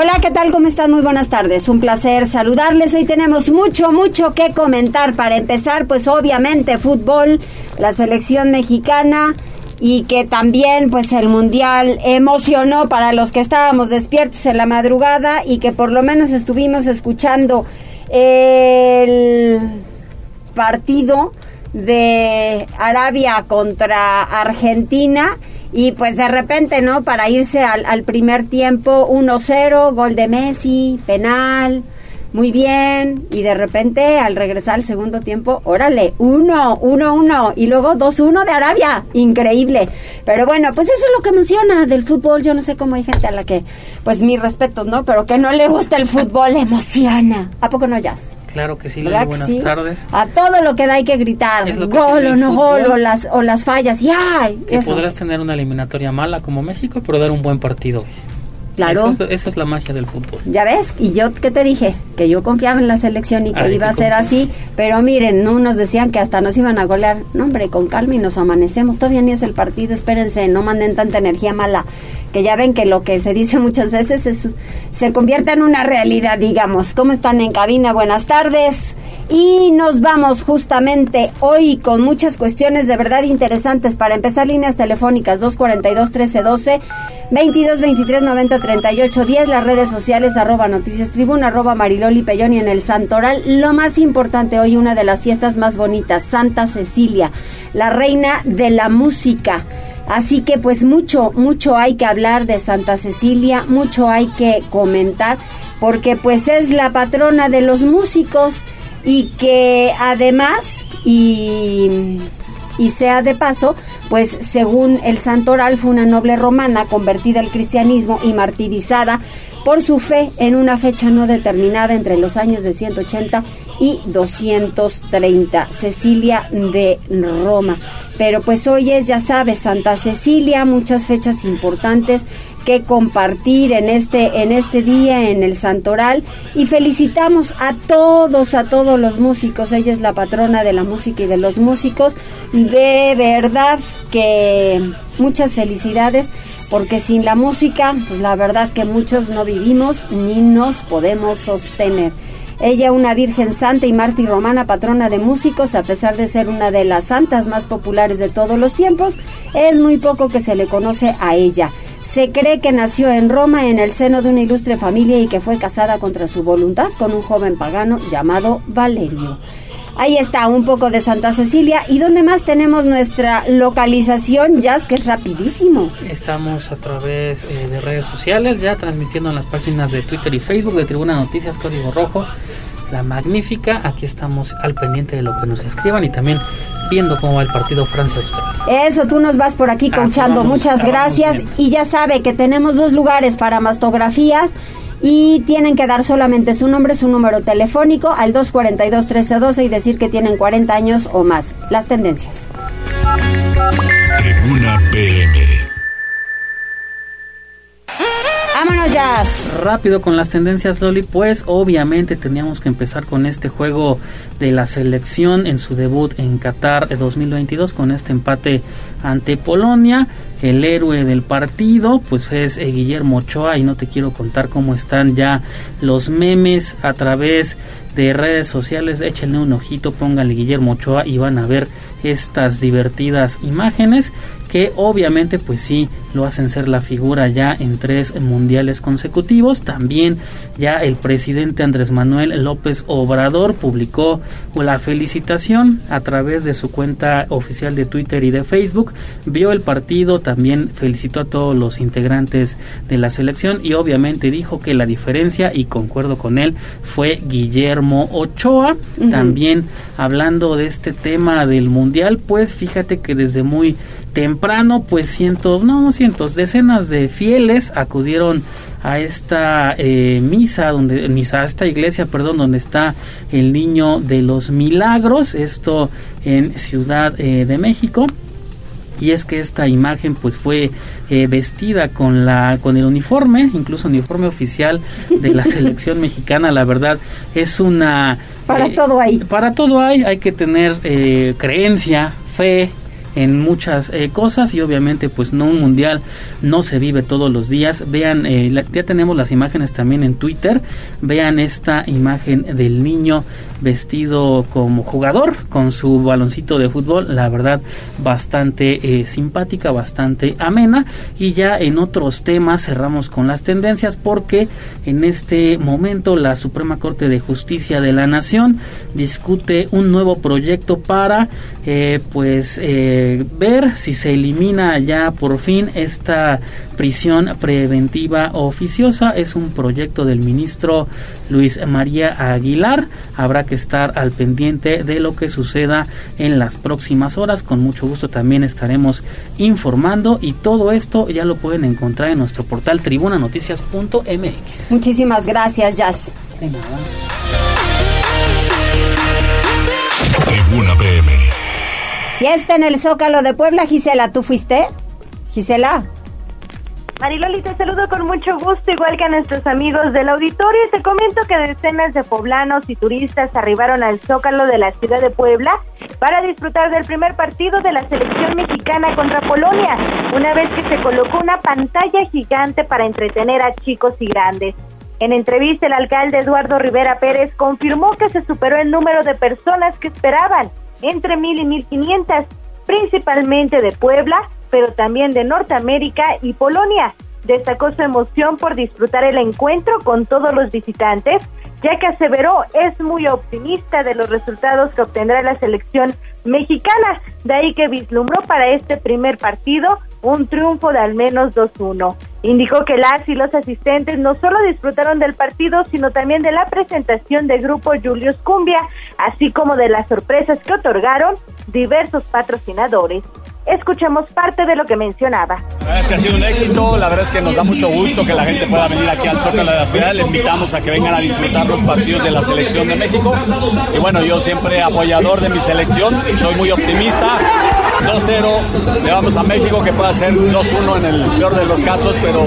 Hola, ¿qué tal? ¿Cómo están? Muy buenas tardes. Un placer saludarles. Hoy tenemos mucho, mucho que comentar. Para empezar, pues obviamente fútbol, la selección mexicana y que también pues el mundial emocionó para los que estábamos despiertos en la madrugada y que por lo menos estuvimos escuchando el partido de Arabia contra Argentina y pues de repente, ¿no? Para irse al, al primer tiempo, 1-0, gol de Messi, penal, muy bien, y de repente al regresar al segundo tiempo, órale, 1, 1, 1, y luego 2-1 de Arabia, increíble. Pero bueno, pues eso es lo que emociona del fútbol, yo no sé cómo hay gente a la que, pues mis respetos, ¿no? Pero que no le gusta el fútbol, emociona. ¿A poco no, Jazz? Claro que sí, ¿Verdad que buenas sí? tardes. A todo lo que da hay que gritar, que gol o no gol, o las, o las fallas, y ¡ay! Que podrás tener una eliminatoria mala como México, pero dar un buen partido. Claro. Eso es, eso es la magia del fútbol. Ya ves, y yo qué te dije, que yo confiaba en la selección y que Ay, iba a ser así, pero miren, no nos decían que hasta nos iban a golear. No, hombre, con calma y nos amanecemos. Todavía ni es el partido, espérense, no manden tanta energía mala, que ya ven que lo que se dice muchas veces es, se convierte en una realidad, digamos. ¿Cómo están en cabina? Buenas tardes. Y nos vamos justamente hoy con muchas cuestiones de verdad interesantes. Para empezar, líneas telefónicas 242-1312, 22 23 90 38 10, las redes sociales arroba noticias tribuna, arroba mariloli Pellón y en el Santoral. Lo más importante hoy, una de las fiestas más bonitas, Santa Cecilia, la reina de la música. Así que pues mucho, mucho hay que hablar de Santa Cecilia, mucho hay que comentar, porque pues es la patrona de los músicos y que además y, y sea de paso, pues según el santoral fue una noble romana convertida al cristianismo y martirizada por su fe en una fecha no determinada entre los años de 180 y 230, Cecilia de Roma. Pero pues hoy es, ya sabes, Santa Cecilia, muchas fechas importantes que compartir en este en este día en el Santoral. Y felicitamos a todos a todos los músicos. Ella es la patrona de la música y de los músicos. De verdad que muchas felicidades porque sin la música pues la verdad que muchos no vivimos ni nos podemos sostener. Ella, una virgen santa y mártir romana, patrona de músicos, a pesar de ser una de las santas más populares de todos los tiempos, es muy poco que se le conoce a ella. Se cree que nació en Roma en el seno de una ilustre familia y que fue casada contra su voluntad con un joven pagano llamado Valerio. Ahí está un poco de Santa Cecilia. ¿Y dónde más tenemos nuestra localización, Jazz? Que es rapidísimo. Estamos a través eh, de redes sociales, ya transmitiendo en las páginas de Twitter y Facebook de Tribuna Noticias Código Rojo. La magnífica, aquí estamos al pendiente de lo que nos escriban y también viendo cómo va el partido Francia-Australia. Eso, tú nos vas por aquí coachando. vamos, Muchas gracias. Y ya sabe que tenemos dos lugares para mastografías y tienen que dar solamente su nombre, su número telefónico al 242-1312 y decir que tienen 40 años o más. Las tendencias. Tribuna PM. Vámonos, Jazz. Rápido con las tendencias, Loli, pues obviamente teníamos que empezar con este juego de la selección en su debut en Qatar 2022 con este empate ante Polonia. El héroe del partido, pues es eh, Guillermo Ochoa y no te quiero contar cómo están ya los memes a través de redes sociales. Échenle un ojito, pónganle Guillermo Ochoa y van a ver estas divertidas imágenes que obviamente pues sí lo hacen ser la figura ya en tres mundiales consecutivos. También ya el presidente Andrés Manuel López Obrador publicó la felicitación a través de su cuenta oficial de Twitter y de Facebook. Vio el partido, también felicitó a todos los integrantes de la selección y obviamente dijo que la diferencia, y concuerdo con él, fue Guillermo Ochoa. También hablando de este tema del mundial, pues fíjate que desde muy temprano, pues cientos, no, no cientos, decenas de fieles acudieron a esta eh, misa, donde, misa, a esta iglesia, perdón, donde está el niño de los milagros, esto en Ciudad eh, de México. Y es que esta imagen pues fue eh, vestida con la con el uniforme incluso uniforme oficial de la selección mexicana. La verdad es una para eh, todo hay. para todo hay. Hay que tener eh, creencia fe en muchas eh, cosas y obviamente pues no un mundial no se vive todos los días. Vean eh, ya tenemos las imágenes también en Twitter. Vean esta imagen del niño vestido como jugador con su baloncito de fútbol la verdad bastante eh, simpática bastante amena. Y ya en otros temas cerramos con las tendencias porque en este momento la Suprema Corte de Justicia de la Nación discute un nuevo proyecto para pues ver si se elimina ya por fin esta prisión preventiva oficiosa. Es un proyecto del ministro Luis María Aguilar. Habrá que estar al pendiente de lo que suceda en las próximas horas. Con mucho gusto también estaremos informando y todo esto ya lo pueden encontrar en nuestro portal tribunanoticias.mx. Muchísimas gracias, Jazz. Tribuna PM. Fiesta en el Zócalo de Puebla, Gisela, ¿tú fuiste? Gisela. Mariloli, te saludo con mucho gusto, igual que a nuestros amigos del auditorio. Te comento que decenas de poblanos y turistas arribaron al Zócalo de la ciudad de Puebla para disfrutar del primer partido de la selección mexicana contra Polonia, una vez que se colocó una pantalla gigante para entretener a chicos y grandes. En entrevista, el alcalde Eduardo Rivera Pérez confirmó que se superó el número de personas que esperaban entre mil y mil quinientas, principalmente de Puebla, pero también de Norteamérica y Polonia. Destacó su emoción por disfrutar el encuentro con todos los visitantes, ya que aseveró es muy optimista de los resultados que obtendrá la selección mexicana, de ahí que vislumbró para este primer partido un triunfo de al menos 2-1. Indicó que las y los asistentes no solo disfrutaron del partido, sino también de la presentación del grupo Julius Cumbia, así como de las sorpresas que otorgaron diversos patrocinadores. Escuchemos parte de lo que mencionaba. La verdad es que ha sido un éxito, la verdad es que nos da mucho gusto que la gente pueda venir aquí al Zócalo de la ciudad, le invitamos a que vengan a disfrutar los partidos de la selección de México y bueno, yo siempre apoyador de mi selección, soy muy optimista, 2-0, le vamos a México que pueda ser 2-1 en el peor de los casos, pero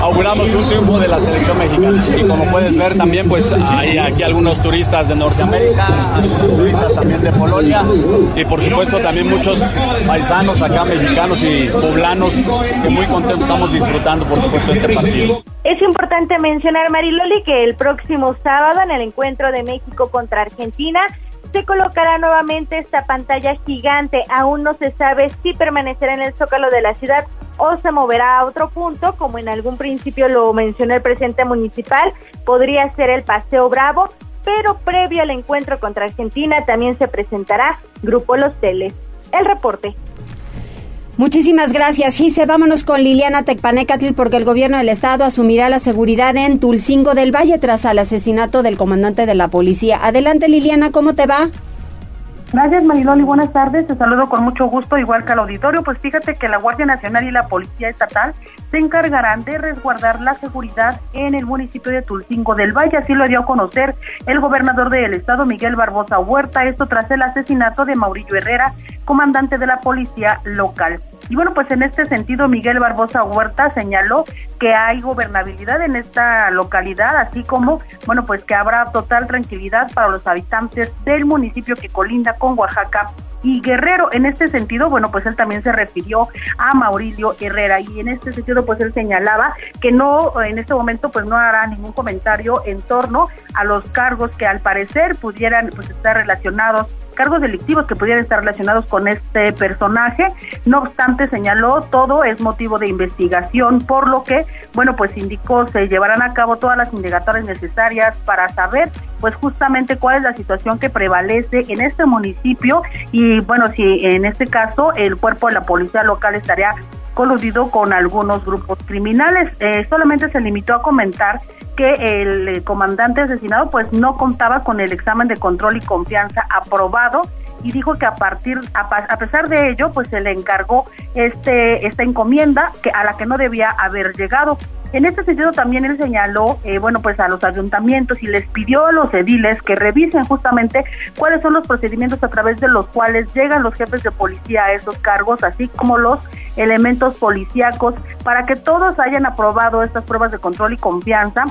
auguramos un triunfo de la selección mexicana y como puedes ver también pues hay aquí algunos turistas de Norteamérica, turistas también de Polonia y por supuesto también muchos paisanos acá, mexicanos y poblanos, que muy contentos estamos disfrutando, por supuesto, este partido. Es importante mencionar, Mariloli, que el próximo sábado en el encuentro de México contra Argentina se colocará nuevamente esta pantalla gigante. Aún no se sabe si permanecerá en el zócalo de la ciudad o se moverá a otro punto, como en algún principio lo mencionó el presidente municipal, podría ser el Paseo Bravo, pero previo al encuentro contra Argentina también se presentará Grupo Los Teles. El reporte. Muchísimas gracias, Gise. Vámonos con Liliana Tecpanecatl porque el gobierno del estado asumirá la seguridad en Tulcingo del Valle tras el asesinato del comandante de la policía. Adelante, Liliana, ¿cómo te va? Gracias, Mariloli. Buenas tardes. Te saludo con mucho gusto, igual que al auditorio. Pues fíjate que la Guardia Nacional y la Policía Estatal se encargarán de resguardar la seguridad en el municipio de Tulcingo del Valle. Así lo dio a conocer el gobernador del estado, Miguel Barbosa Huerta. Esto tras el asesinato de Maurillo Herrera, comandante de la policía local. Y bueno, pues en este sentido, Miguel Barbosa Huerta señaló que hay gobernabilidad en esta localidad, así como, bueno, pues que habrá total tranquilidad para los habitantes del municipio que colinda con Oaxaca y Guerrero. En este sentido, bueno, pues él también se refirió a Mauricio Herrera y en este sentido, pues él señalaba que no, en este momento, pues no hará ningún comentario en torno a los cargos que al parecer pudieran pues estar relacionados cargos delictivos que pudieran estar relacionados con este personaje. No obstante, señaló, todo es motivo de investigación, por lo que, bueno, pues indicó, se llevarán a cabo todas las indagatorias necesarias para saber, pues justamente cuál es la situación que prevalece en este municipio y, bueno, si en este caso el cuerpo de la policía local estaría coludido con algunos grupos criminales. Eh, solamente se limitó a comentar que el eh, comandante asesinado pues no contaba con el examen de control y confianza aprobado y dijo que a partir, a, pesar de ello, pues se le encargó este, esta encomienda que, a la que no debía haber llegado. En este sentido también él señaló, eh, bueno, pues a los ayuntamientos y les pidió a los ediles que revisen justamente cuáles son los procedimientos a través de los cuales llegan los jefes de policía a esos cargos, así como los elementos policíacos, para que todos hayan aprobado estas pruebas de control y confianza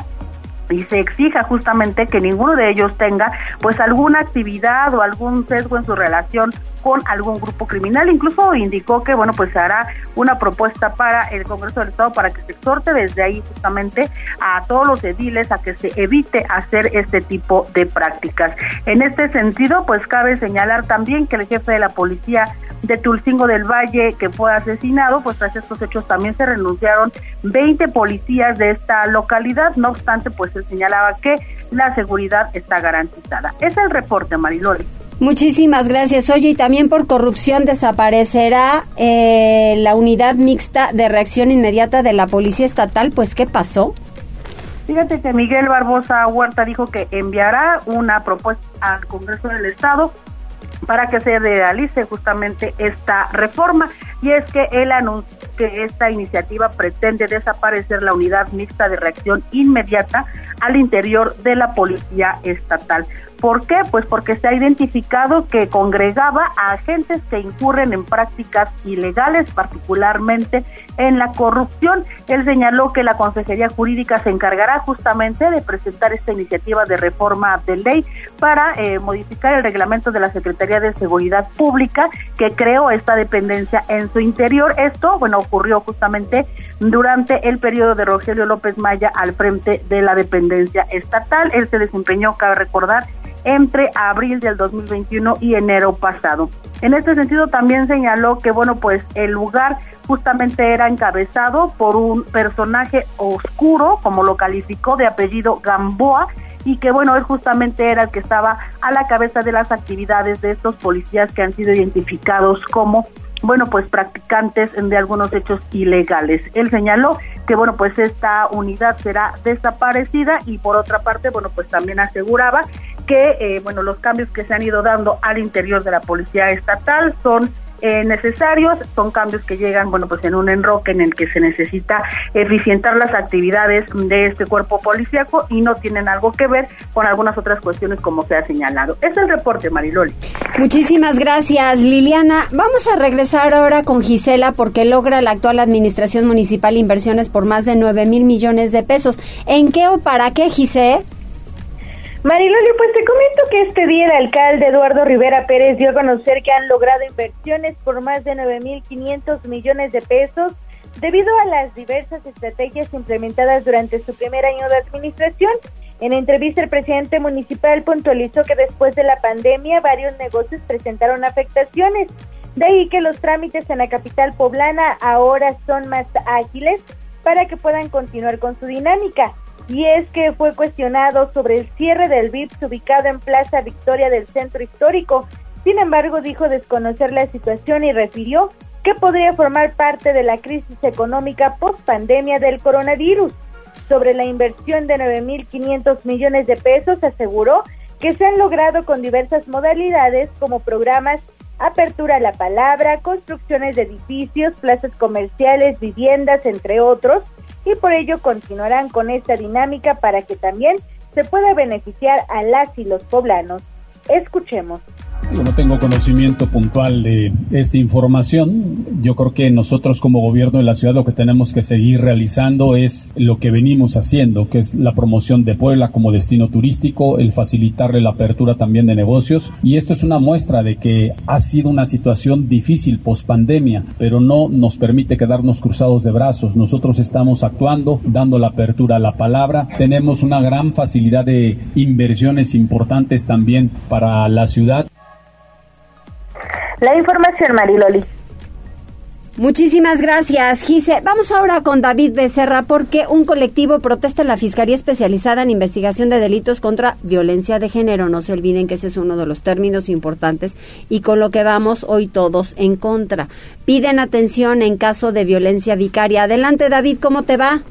y se exija justamente que ninguno de ellos tenga pues alguna actividad o algún sesgo en su relación con algún grupo criminal. Incluso indicó que, bueno, pues hará una propuesta para el Congreso del Estado para que se exhorte desde ahí justamente a todos los ediles a que se evite hacer este tipo de prácticas. En este sentido, pues cabe señalar también que el jefe de la policía de Tulcingo del Valle, que fue asesinado, pues tras estos hechos también se renunciaron 20 policías de esta localidad. No obstante, pues se señalaba que la seguridad está garantizada. Es el reporte, Mariloli. Muchísimas gracias. Oye, y también por corrupción desaparecerá eh, la unidad mixta de reacción inmediata de la Policía Estatal. Pues, ¿qué pasó? Fíjate que Miguel Barbosa Huerta dijo que enviará una propuesta al Congreso del Estado para que se realice justamente esta reforma. Y es que él anunció que esta iniciativa pretende desaparecer la unidad mixta de reacción inmediata al interior de la Policía Estatal. ¿Por qué? Pues porque se ha identificado que congregaba a agentes que incurren en prácticas ilegales, particularmente en la corrupción. Él señaló que la Consejería Jurídica se encargará justamente de presentar esta iniciativa de reforma de ley para eh, modificar el reglamento de la Secretaría de Seguridad Pública que creó esta dependencia en su interior. Esto, bueno, ocurrió justamente durante el periodo de Rogelio López Maya al frente de la dependencia estatal. Él se desempeñó, cabe recordar, entre abril del 2021 y enero pasado. En este sentido también señaló que bueno, pues el lugar justamente era encabezado por un personaje oscuro, como lo calificó de apellido Gamboa, y que bueno, él justamente era el que estaba a la cabeza de las actividades de estos policías que han sido identificados como bueno, pues practicantes de algunos hechos ilegales. Él señaló que bueno, pues esta unidad será desaparecida y por otra parte, bueno, pues también aseguraba que, eh, bueno, los cambios que se han ido dando al interior de la policía estatal son eh, necesarios, son cambios que llegan, bueno, pues en un enroque en el que se necesita eficientar las actividades de este cuerpo policíaco y no tienen algo que ver con algunas otras cuestiones como se ha señalado. Es el reporte, Mariloli. Muchísimas gracias, Liliana. Vamos a regresar ahora con Gisela porque logra la actual administración municipal inversiones por más de 9 mil millones de pesos. ¿En qué o para qué, Gisela? Mariloli, pues te comento que este día el alcalde Eduardo Rivera Pérez dio a conocer que han logrado inversiones por más de 9.500 millones de pesos debido a las diversas estrategias implementadas durante su primer año de administración. En entrevista, el presidente municipal puntualizó que después de la pandemia varios negocios presentaron afectaciones. De ahí que los trámites en la capital poblana ahora son más ágiles para que puedan continuar con su dinámica y es que fue cuestionado sobre el cierre del VIPS ubicado en Plaza Victoria del Centro Histórico. Sin embargo, dijo desconocer la situación y refirió que podría formar parte de la crisis económica post pandemia del coronavirus. Sobre la inversión de 9.500 millones de pesos, aseguró que se han logrado con diversas modalidades como programas Apertura a la Palabra, construcciones de edificios, plazas comerciales, viviendas, entre otros, y por ello continuarán con esta dinámica para que también se pueda beneficiar a las y los poblanos. Escuchemos. Yo no tengo conocimiento puntual de esta información. Yo creo que nosotros como gobierno de la ciudad lo que tenemos que seguir realizando es lo que venimos haciendo, que es la promoción de Puebla como destino turístico, el facilitarle la apertura también de negocios. Y esto es una muestra de que ha sido una situación difícil post pandemia, pero no nos permite quedarnos cruzados de brazos. Nosotros estamos actuando, dando la apertura a la palabra. Tenemos una gran facilidad de inversiones importantes también para la ciudad. La información, Mariloli. Muchísimas gracias, Gise. Vamos ahora con David Becerra porque un colectivo protesta en la Fiscalía Especializada en Investigación de Delitos contra Violencia de Género. No se olviden que ese es uno de los términos importantes y con lo que vamos hoy todos en contra. Piden atención en caso de violencia vicaria. Adelante, David, ¿cómo te va?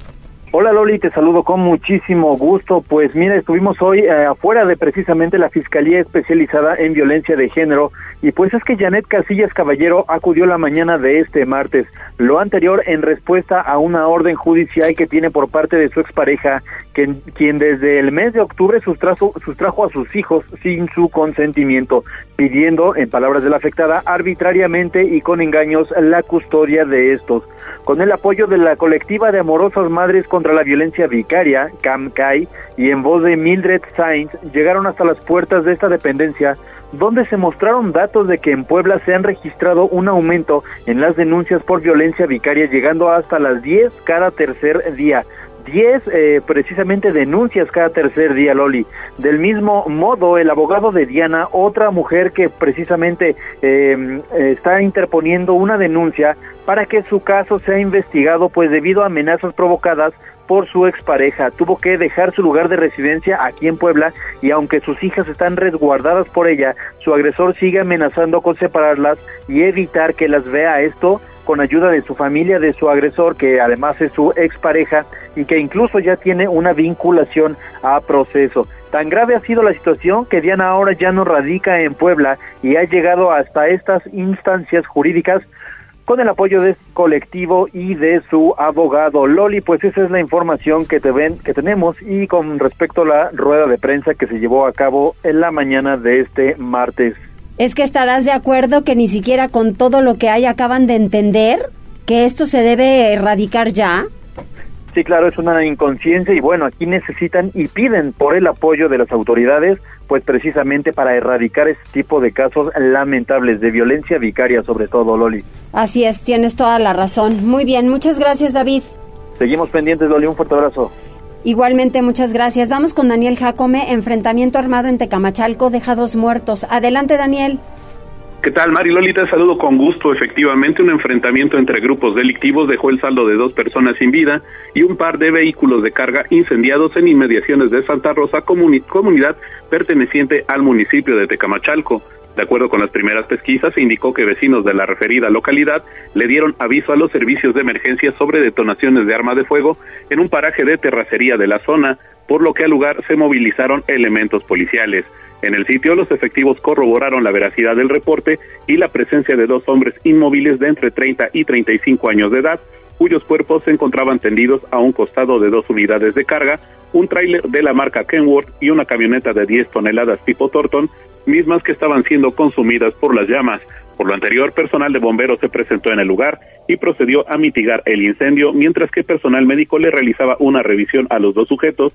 Hola Loli, te saludo con muchísimo gusto. Pues mira, estuvimos hoy eh, afuera de precisamente la Fiscalía Especializada en Violencia de Género y pues es que Janet Casillas Caballero acudió la mañana de este martes. Lo anterior en respuesta a una orden judicial que tiene por parte de su expareja, quien, quien desde el mes de octubre sustrajo, sustrajo a sus hijos sin su consentimiento, pidiendo, en palabras de la afectada, arbitrariamente y con engaños la custodia de estos. Con el apoyo de la colectiva de amorosas madres con contra la violencia vicaria, CAMCAI, y en voz de Mildred Sainz, llegaron hasta las puertas de esta dependencia, donde se mostraron datos de que en Puebla se han registrado un aumento en las denuncias por violencia vicaria, llegando hasta las 10 cada tercer día. 10 eh, precisamente denuncias cada tercer día, Loli. Del mismo modo, el abogado de Diana, otra mujer que precisamente eh, está interponiendo una denuncia para que su caso sea investigado, pues debido a amenazas provocadas por su expareja. Tuvo que dejar su lugar de residencia aquí en Puebla y aunque sus hijas están resguardadas por ella, su agresor sigue amenazando con separarlas y evitar que las vea esto con ayuda de su familia, de su agresor, que además es su expareja y que incluso ya tiene una vinculación a proceso. Tan grave ha sido la situación que Diana ahora ya no radica en Puebla y ha llegado hasta estas instancias jurídicas con el apoyo de su colectivo y de su abogado Loli, pues esa es la información que te ven, que tenemos y con respecto a la rueda de prensa que se llevó a cabo en la mañana de este martes. Es que estarás de acuerdo que ni siquiera con todo lo que hay acaban de entender que esto se debe erradicar ya. Sí, claro, es una inconsciencia y bueno, aquí necesitan y piden por el apoyo de las autoridades, pues precisamente para erradicar este tipo de casos lamentables de violencia vicaria, sobre todo, Loli. Así es, tienes toda la razón. Muy bien, muchas gracias, David. Seguimos pendientes, Loli, un fuerte abrazo. Igualmente, muchas gracias. Vamos con Daniel Jacome. Enfrentamiento armado en Tecamachalco deja dos muertos. Adelante, Daniel. ¿Qué tal, Mari Lolita? Saludo con gusto. Efectivamente, un enfrentamiento entre grupos delictivos dejó el saldo de dos personas sin vida y un par de vehículos de carga incendiados en inmediaciones de Santa Rosa, comunidad perteneciente al municipio de Tecamachalco. De acuerdo con las primeras pesquisas, se indicó que vecinos de la referida localidad le dieron aviso a los servicios de emergencia sobre detonaciones de arma de fuego en un paraje de terracería de la zona, por lo que al lugar se movilizaron elementos policiales. En el sitio, los efectivos corroboraron la veracidad del reporte y la presencia de dos hombres inmóviles de entre 30 y 35 años de edad, cuyos cuerpos se encontraban tendidos a un costado de dos unidades de carga, un tráiler de la marca Kenworth y una camioneta de 10 toneladas tipo Torton, mismas que estaban siendo consumidas por las llamas. Por lo anterior, personal de bomberos se presentó en el lugar y procedió a mitigar el incendio, mientras que personal médico le realizaba una revisión a los dos sujetos,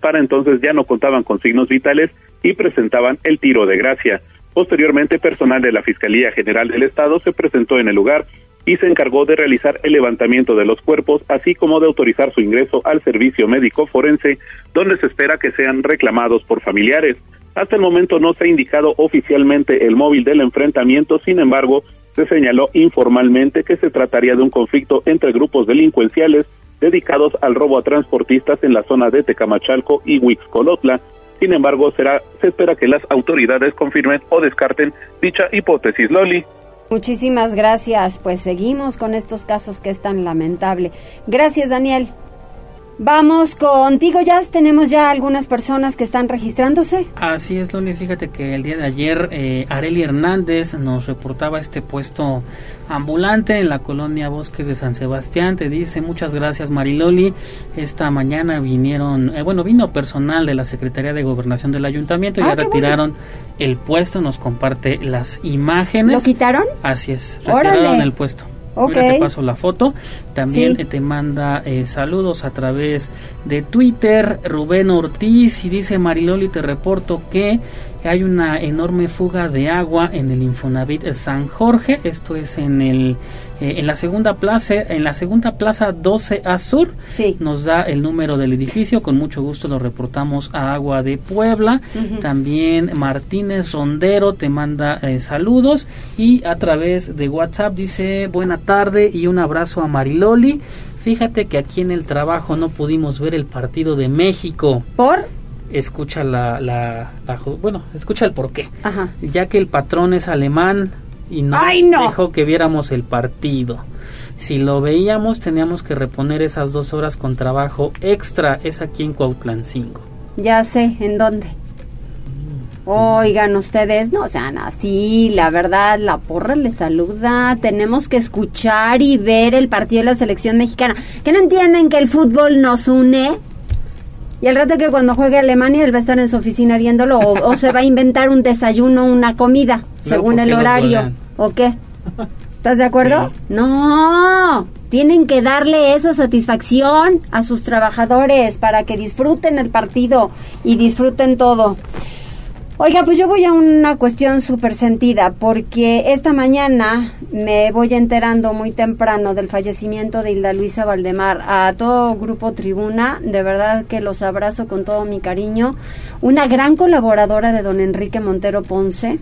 para entonces ya no contaban con signos vitales y presentaban el tiro de gracia. Posteriormente, personal de la Fiscalía General del Estado se presentó en el lugar y se encargó de realizar el levantamiento de los cuerpos, así como de autorizar su ingreso al servicio médico forense, donde se espera que sean reclamados por familiares. Hasta el momento no se ha indicado oficialmente el móvil del enfrentamiento, sin embargo, se señaló informalmente que se trataría de un conflicto entre grupos delincuenciales dedicados al robo a transportistas en la zona de Tecamachalco y Huixcolotla. Sin embargo, será, se espera que las autoridades confirmen o descarten dicha hipótesis. Loli. Muchísimas gracias. Pues seguimos con estos casos que es tan lamentable. Gracias, Daniel. Vamos contigo, Jazz. Tenemos ya algunas personas que están registrándose. Así es, Loli. Fíjate que el día de ayer eh, Areli Hernández nos reportaba este puesto ambulante en la colonia Bosques de San Sebastián. Te dice muchas gracias, Mariloli. Esta mañana vinieron, eh, bueno, vino personal de la Secretaría de Gobernación del Ayuntamiento y ah, ya retiraron el puesto. Nos comparte las imágenes. ¿Lo quitaron? Así es, retiraron el puesto. Okay. te paso la foto. También te manda eh, saludos a través de Twitter. Rubén Ortiz y dice Mariloli, te reporto que hay una enorme fuga de agua en el Infonavit San Jorge. Esto es en el eh, en la segunda plaza, en la segunda plaza 12 a sur. Sí. Nos da el número del edificio. Con mucho gusto lo reportamos a Agua de Puebla. También Martínez Rondero te manda eh, saludos y a través de WhatsApp dice buena tarde y un abrazo a Mariloli. Fíjate que aquí en el trabajo no pudimos ver el partido de México. ¿Por? escucha la, la, bueno, escucha el porqué. Ya que el patrón es alemán y no, dejó que viéramos el partido. Si lo veíamos, teníamos que reponer esas dos horas con trabajo extra. Es aquí en Cuautlan 5. Ya sé, ¿en dónde? Oigan ustedes, no sean así, la verdad, la porra les saluda, tenemos que escuchar y ver el partido de la selección mexicana. ¿Que no entienden que el fútbol nos une? Y el rato que cuando juegue Alemania él va a estar en su oficina viéndolo o, se va a inventar un desayuno, una comida, según el horario. ¿O qué? ¿Estás de acuerdo? No, tienen que darle esa satisfacción a sus trabajadores para que disfruten el partido y disfruten todo. Oiga, pues yo voy a una cuestión súper sentida, porque esta mañana me voy enterando muy temprano del fallecimiento de Hilda Luisa Valdemar. A todo Grupo Tribuna, de verdad que los abrazo con todo mi cariño. Una gran colaboradora de don Enrique Montero Ponce,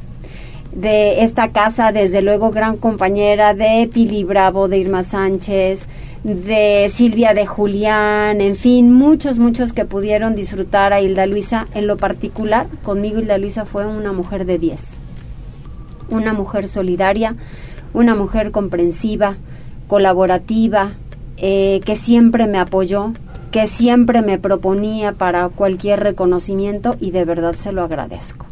de esta casa, desde luego gran compañera de Pili Bravo, de Irma Sánchez, de Silvia de Julián, en fin, muchos, muchos que pudieron disfrutar a Hilda Luisa. En lo particular, conmigo Hilda Luisa fue una mujer de 10, una mujer solidaria, una mujer comprensiva, colaborativa, eh, que siempre me apoyó, que siempre me proponía para cualquier reconocimiento y de verdad se lo agradezco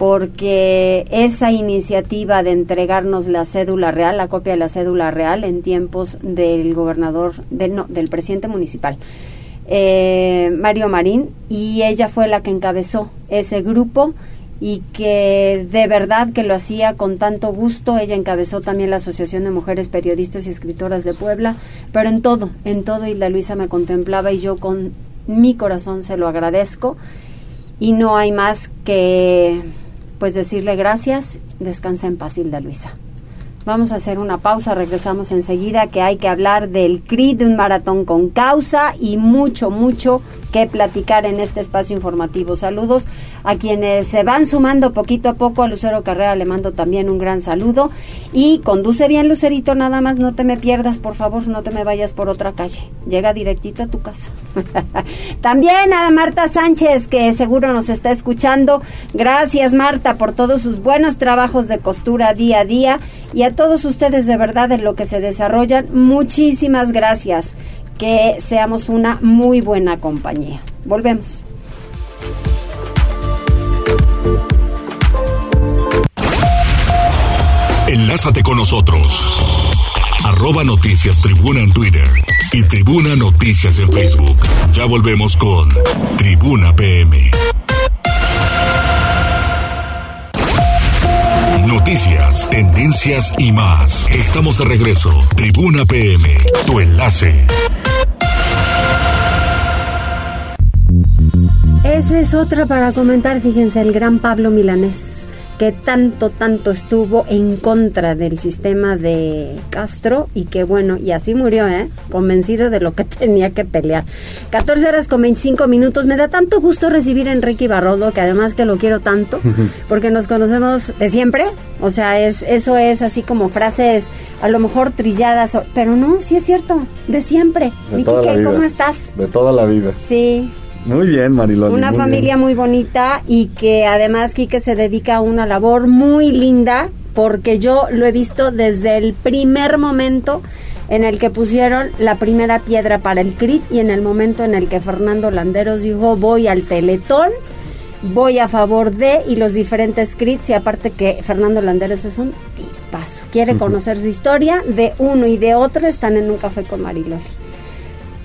porque esa iniciativa de entregarnos la cédula real, la copia de la cédula real en tiempos del gobernador, del, no, del presidente municipal, eh, Mario Marín, y ella fue la que encabezó ese grupo y que de verdad que lo hacía con tanto gusto. Ella encabezó también la Asociación de Mujeres Periodistas y Escritoras de Puebla, pero en todo, en todo Hilda Luisa me contemplaba y yo con mi corazón se lo agradezco y no hay más que pues decirle gracias, descansa en paz Hilda Luisa. Vamos a hacer una pausa, regresamos enseguida que hay que hablar del CRI, de un maratón con causa y mucho, mucho que platicar en este espacio informativo. Saludos a quienes se van sumando poquito a poco. A Lucero Carrera le mando también un gran saludo. Y conduce bien, Lucerito, nada más no te me pierdas, por favor, no te me vayas por otra calle. Llega directito a tu casa. también a Marta Sánchez, que seguro nos está escuchando. Gracias, Marta, por todos sus buenos trabajos de costura día a día. Y a todos ustedes, de verdad, en lo que se desarrollan, muchísimas gracias que seamos una muy buena compañía. Volvemos. Enlázate con nosotros. Arroba Noticias Tribuna en Twitter y Tribuna Noticias en Facebook. Ya volvemos con Tribuna PM. Noticias, tendencias y más. Estamos de regreso. Tribuna PM, tu enlace. Esa es otra para comentar, fíjense, el gran Pablo Milanés que tanto, tanto estuvo en contra del sistema de Castro y que bueno, y así murió, ¿eh? Convencido de lo que tenía que pelear. 14 horas con 25 minutos. Me da tanto gusto recibir a Enrique Barrodo, que además que lo quiero tanto, porque nos conocemos de siempre. O sea, es eso es así como frases a lo mejor trilladas, pero no, sí es cierto, de siempre. De ¿cómo estás? De toda la vida. Sí, muy bien, Marilón. Una familia muy bonita y que además Quique se dedica a una labor muy linda porque yo lo he visto desde el primer momento en el que pusieron la primera piedra para el CRIT y en el momento en el que Fernando Landeros dijo voy al Teletón, voy a favor de y los diferentes CRITs y aparte que Fernando Landeros es un tipazo, quiere conocer su historia de uno y de otro, están en un café con Mariloli.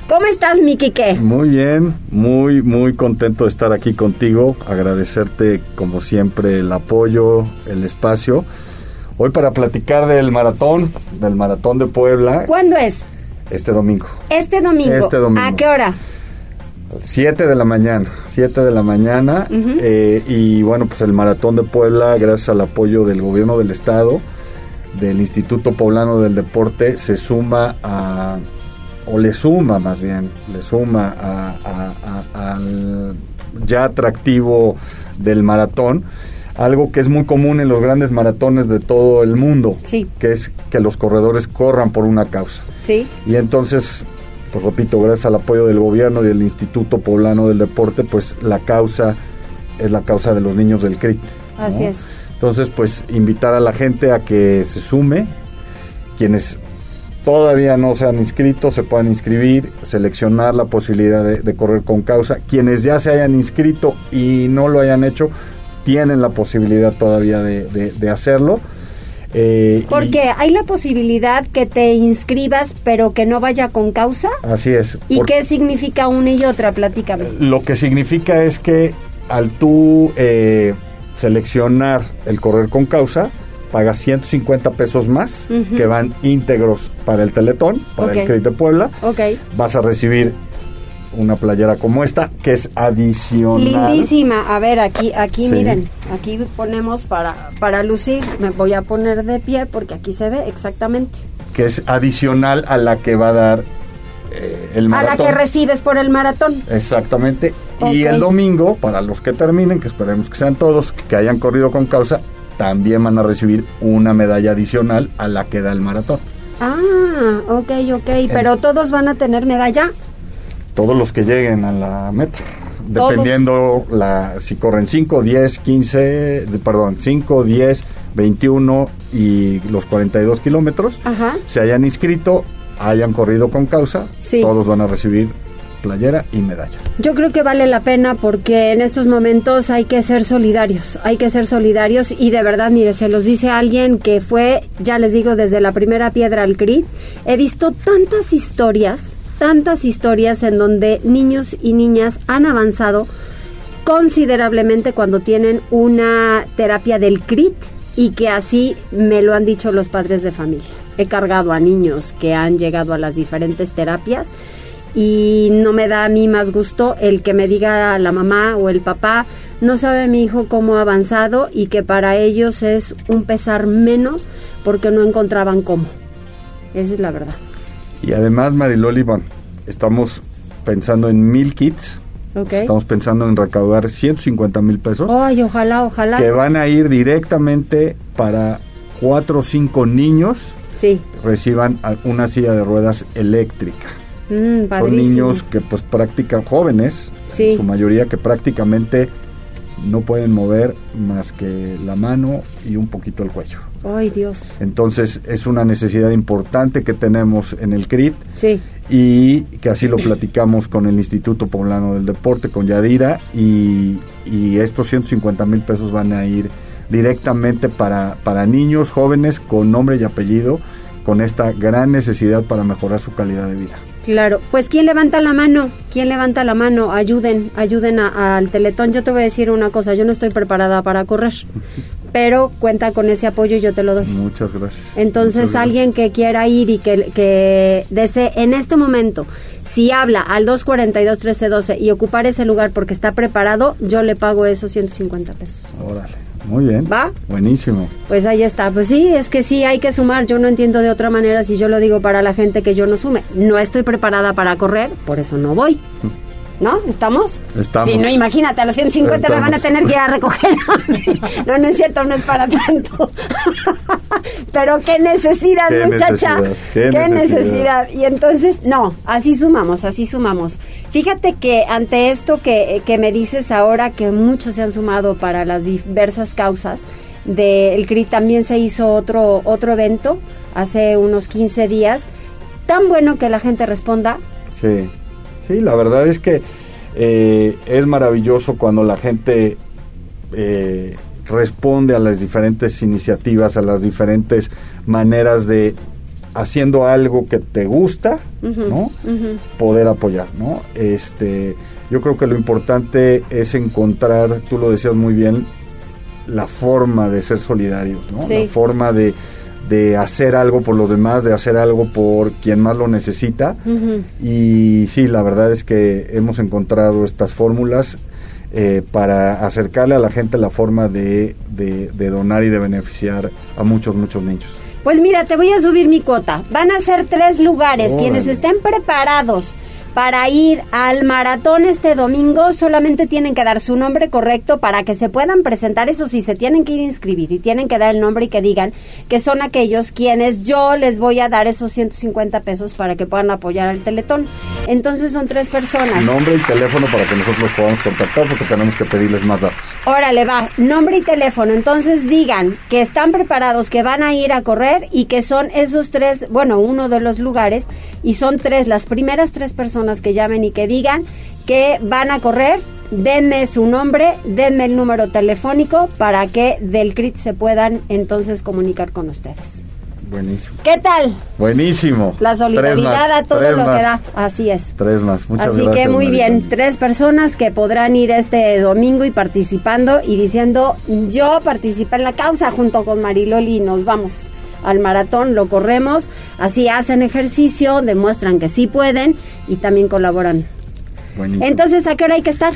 ¿Cómo estás, mi Quique? Muy bien, muy, muy contento de estar aquí contigo. Agradecerte, como siempre, el apoyo, el espacio. Hoy para platicar del maratón, del maratón de Puebla. ¿Cuándo es? Este domingo. Este domingo. Este domingo. ¿A qué hora? 7 de la mañana, 7 de la mañana. Eh, y bueno, pues el maratón de Puebla, gracias al apoyo del gobierno del estado, del Instituto Poblano del Deporte, se suma a o le suma más bien, le suma al ya atractivo del maratón, algo que es muy común en los grandes maratones de todo el mundo, sí. que es que los corredores corran por una causa. Sí. Y entonces, pues repito, gracias al apoyo del gobierno y del Instituto Poblano del Deporte, pues la causa es la causa de los niños del CRIT. Así es. Entonces, pues invitar a la gente a que se sume, quienes todavía no se han inscrito, se puedan inscribir, seleccionar la posibilidad de, correr con causa. Quienes ya se hayan inscrito y no lo hayan hecho, tienen la posibilidad todavía de, hacerlo. Eh, Porque hay la posibilidad que te inscribas pero que no vaya con causa. Así es. ¿Y qué significa una y otra? Platícame. Lo que significa es que al tú eh, seleccionar el correr con causa, pagas 150 pesos más que van íntegros para el Teletón, para el Crédito Puebla. Okay. Vas a recibir una playera como esta, que es adicional. Lindísima. A ver, aquí, aquí miren, aquí ponemos para, para lucir, me voy a poner de pie porque aquí se ve exactamente. Que es adicional a la que va a dar eh, el maratón. A la que recibes por el maratón. Exactamente. Y el domingo, para los que terminen, que esperemos que sean todos, que hayan corrido con causa, también van a recibir una medalla adicional a la que da el maratón. Ah, ok, ok. Pero todos van a tener medalla todos los que lleguen a la meta. Dependiendo la, si corren 5, 10, 15, perdón, 5, 10, 21 y los 42 kilómetros, se hayan inscrito, hayan corrido con causa, todos van a recibir playera y medalla. Yo creo que vale la pena porque en estos momentos hay que ser solidarios, hay que ser solidarios y de verdad, mire, se los dice alguien que fue, ya les digo, desde la primera piedra al CRIT, he visto tantas historias tantas historias en donde niños y niñas han avanzado considerablemente cuando tienen una terapia del CRIT y que así me lo han dicho los padres de familia. He cargado a niños que han llegado a las diferentes terapias y no me da a mí más gusto el que me diga la mamá o el papá, no sabe mi hijo cómo ha avanzado y que para ellos es un pesar menos porque no encontraban cómo. Esa es la verdad. Y además, Mariloli, bueno, estamos pensando en mil kits. Estamos pensando en recaudar 150 mil pesos. Ay, ojalá, ojalá. Que van a ir directamente para cuatro o cinco niños. Sí. Reciban una silla de ruedas eléctrica. Mm, Son niños que pues practican jóvenes, en su mayoría que prácticamente no pueden mover más que la mano y un poquito el cuello. Ay, Dios. Entonces es una necesidad importante que tenemos en el CRIT. Sí. Y que así lo platicamos con el Instituto Poblano del Deporte, con Yadira, y, y estos 150 mil pesos van a ir directamente para, para niños jóvenes con nombre y apellido, con esta gran necesidad para mejorar su calidad de vida. Claro, pues ¿quién levanta la mano? ¿Quién levanta la mano? Ayuden, ayuden al Teletón. Yo te voy a decir una cosa, yo no estoy preparada para correr, pero cuenta con ese apoyo y yo te lo doy. Muchas gracias. Entonces, alguien que quiera ir y que, que desee en este momento, si habla al 242-1312 y ocupar ese lugar porque está preparado, yo le pago esos 150 pesos. Órale. Muy bien. ¿Va? Buenísimo. Pues ahí está. Pues sí, es que sí, hay que sumar. Yo no entiendo de otra manera si yo lo digo para la gente que yo no sume. No estoy preparada para correr, por eso no voy. ¿No? ¿Estamos? Estamos. Si no, imagínate, a los 150 me van a tener que ir a recoger. no, no es cierto, no es para tanto. Pero qué necesidad, muchacha. Qué, necesidad? Y entonces, no, así sumamos, así sumamos. Fíjate que ante esto que, que me dices ahora, que muchos se han sumado para las diversas causas, del CRI también se hizo otro, otro evento hace unos 15 días. Tan bueno que la gente responda. Sí. Sí, la verdad es que eh, es maravilloso cuando la gente eh, responde a las diferentes iniciativas, a las diferentes maneras de haciendo algo que te gusta, ¿no? Poder apoyar, ¿no? Este, yo creo que lo importante es encontrar, tú lo decías muy bien, la forma de ser solidarios, ¿no? La forma de de hacer algo por los demás, de hacer algo por quien más lo necesita. Y sí, la verdad es que hemos encontrado estas fórmulas eh, para acercarle a la gente la forma de, de, donar y de beneficiar a muchos, muchos niños. Pues mira, te voy a subir mi cuota. Van a ser tres lugares. Quienes estén preparados para ir al maratón este domingo solamente tienen que dar su nombre correcto para que se puedan presentar. Eso sí, se tienen que ir a inscribir y tienen que dar el nombre y que digan que son aquellos quienes yo les voy a dar esos 150 pesos para que puedan apoyar al Teletón. Entonces son tres personas. Nombre y teléfono para que nosotros los podamos contactar porque tenemos que pedirles más datos. Órale, va, nombre y teléfono. Entonces digan que están preparados, que van a ir a correr y que son esos tres, bueno, uno de los lugares, y son tres, las primeras tres personas que llamen y que digan que van a correr, denme su nombre, denme el número telefónico para que del CRIT se puedan entonces comunicar con ustedes. Buenísimo. ¿Qué tal? Buenísimo. La solidaridad a todo lo que da. Así es. Tres más. Muchas Así gracias. que muy bien, tres personas que podrán ir este domingo y participando y diciendo, yo participé en la causa junto con Mariloli y nos vamos al maratón, lo corremos, así hacen ejercicio, demuestran que sí pueden y también colaboran. Buenísimo. Entonces, ¿a qué hora hay que estar?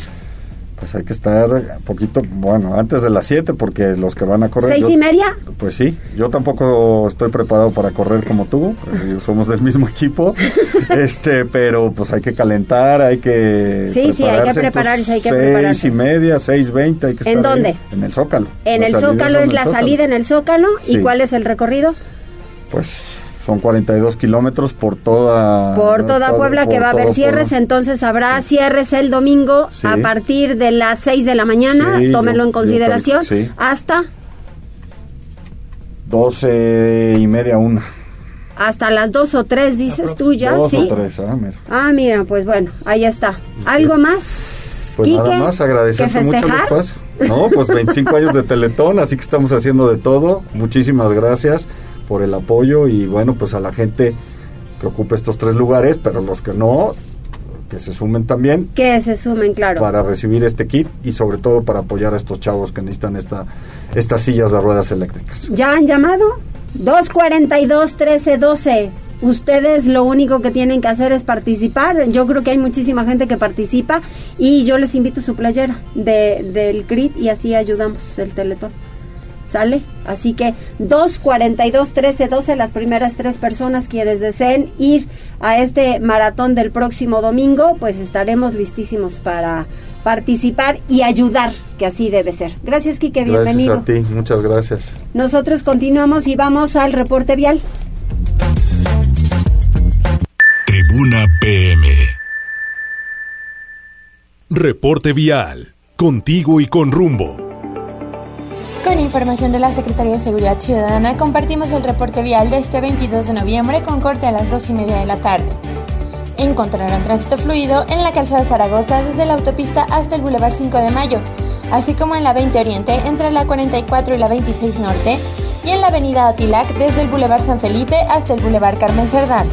Pues hay que estar un poquito, bueno, antes de las 7 porque los que van a correr... ¿Seis yo- y media? Pues sí, yo tampoco estoy preparado para correr como tú, eh, somos del mismo equipo, este, pero pues hay que calentar, hay que Sí, sí, hay que prepararse, hay que prepararse. Seis y media, seis veinte, hay que ¿En estar ahí, dónde? en el Zócalo. En el Zócalo es la Zócalo. salida en el Zócalo y Sí. cuál es el recorrido? Pues son 42 kilómetros por toda... Por toda todo- Puebla que por va a haber todo cierres, Puebla. entonces habrá cierres el domingo Sí. a partir de las 6 de la mañana, Sí, tómenlo yo- en consideración, sí. hasta 12 y media, una. hasta las 2 o 3 dices tú ya, Dos ¿sí? o tres, ah, mira. Ah, mira, pues bueno, ahí está. ¿Algo más? Pues Quique? nada más agradecerte ¿Que mucho el espacio. No, pues 25 años de Teletón, así que estamos haciendo de todo. Muchísimas gracias por el apoyo y bueno, pues a la gente que ocupe estos tres lugares, pero los que no, que se sumen también Que se sumen, claro. para recibir este kit y sobre todo para apoyar a estos chavos que necesitan esta, estas sillas de ruedas eléctricas. ¿Ya han llamado? 242-1312. Ustedes lo único que tienen que hacer es participar. Yo creo que hay muchísima gente que participa y yo les invito su playera de, del CRIT y así ayudamos el Teletón. ¿Sale? Así que 242-1312, las primeras tres personas quienes deseen ir a este maratón del próximo domingo, pues estaremos listísimos para participar y ayudar, que así debe ser. Gracias, Quique, bienvenido. Gracias a ti, muchas gracias. Nosotros continuamos y vamos al reporte vial. Tribuna PM. Reporte vial. Contigo y con rumbo. Con información de la Secretaría de Seguridad Ciudadana, compartimos el reporte vial de este 22 de noviembre con corte a las 2 y media de la tarde. Encontrarán tránsito fluido en la calzada Zaragoza desde la autopista hasta el Boulevard 5 de Mayo, así como en la 20 Oriente entre la 44 y la 26 Norte, y en la avenida Atilac desde el Boulevard San Felipe hasta el Boulevard Carmen Cerdán.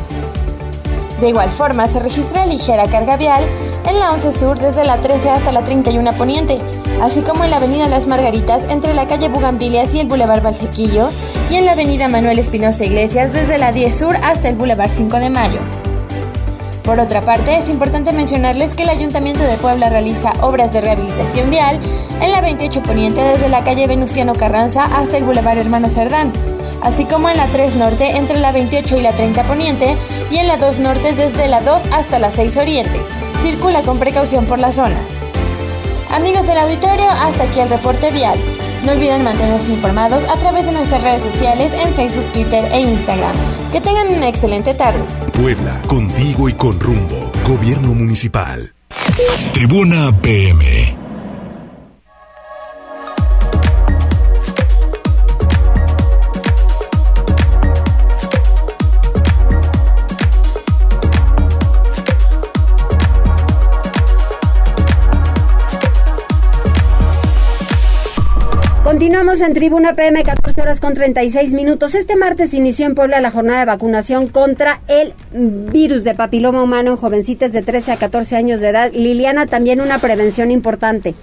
De igual forma, se registra ligera carga vial en la 11 Sur desde la 13 hasta la 31 Poniente, así como en la avenida Las Margaritas entre la calle Bugambilias y el Boulevard Valsequillo, y en la avenida Manuel Espinosa Iglesias desde la 10 Sur hasta el Boulevard 5 de Mayo. Por otra parte, es importante mencionarles que el Ayuntamiento de Puebla realiza obras de rehabilitación vial en la 28 Poniente desde la calle Venustiano Carranza hasta el Boulevard Hermano Cerdán, así como en la 3 Norte entre la 28 y la 30 Poniente y en la 2 Norte desde la 2 hasta la 6 Oriente. Circula con precaución por la zona. Amigos del auditorio, hasta aquí el reporte vial. No olviden mantenerse informados a través de nuestras redes sociales en Facebook, Twitter e Instagram. Que tengan una excelente tarde. Puebla, contigo y con rumbo. Gobierno municipal. Tribuna PM. Continuamos en Tribuna PM, 14 horas con 36 minutos. Este martes inició en Puebla la jornada de vacunación contra el virus de papiloma humano en jovencitas de 13 a 14 años de edad. Liliana, también una prevención importante.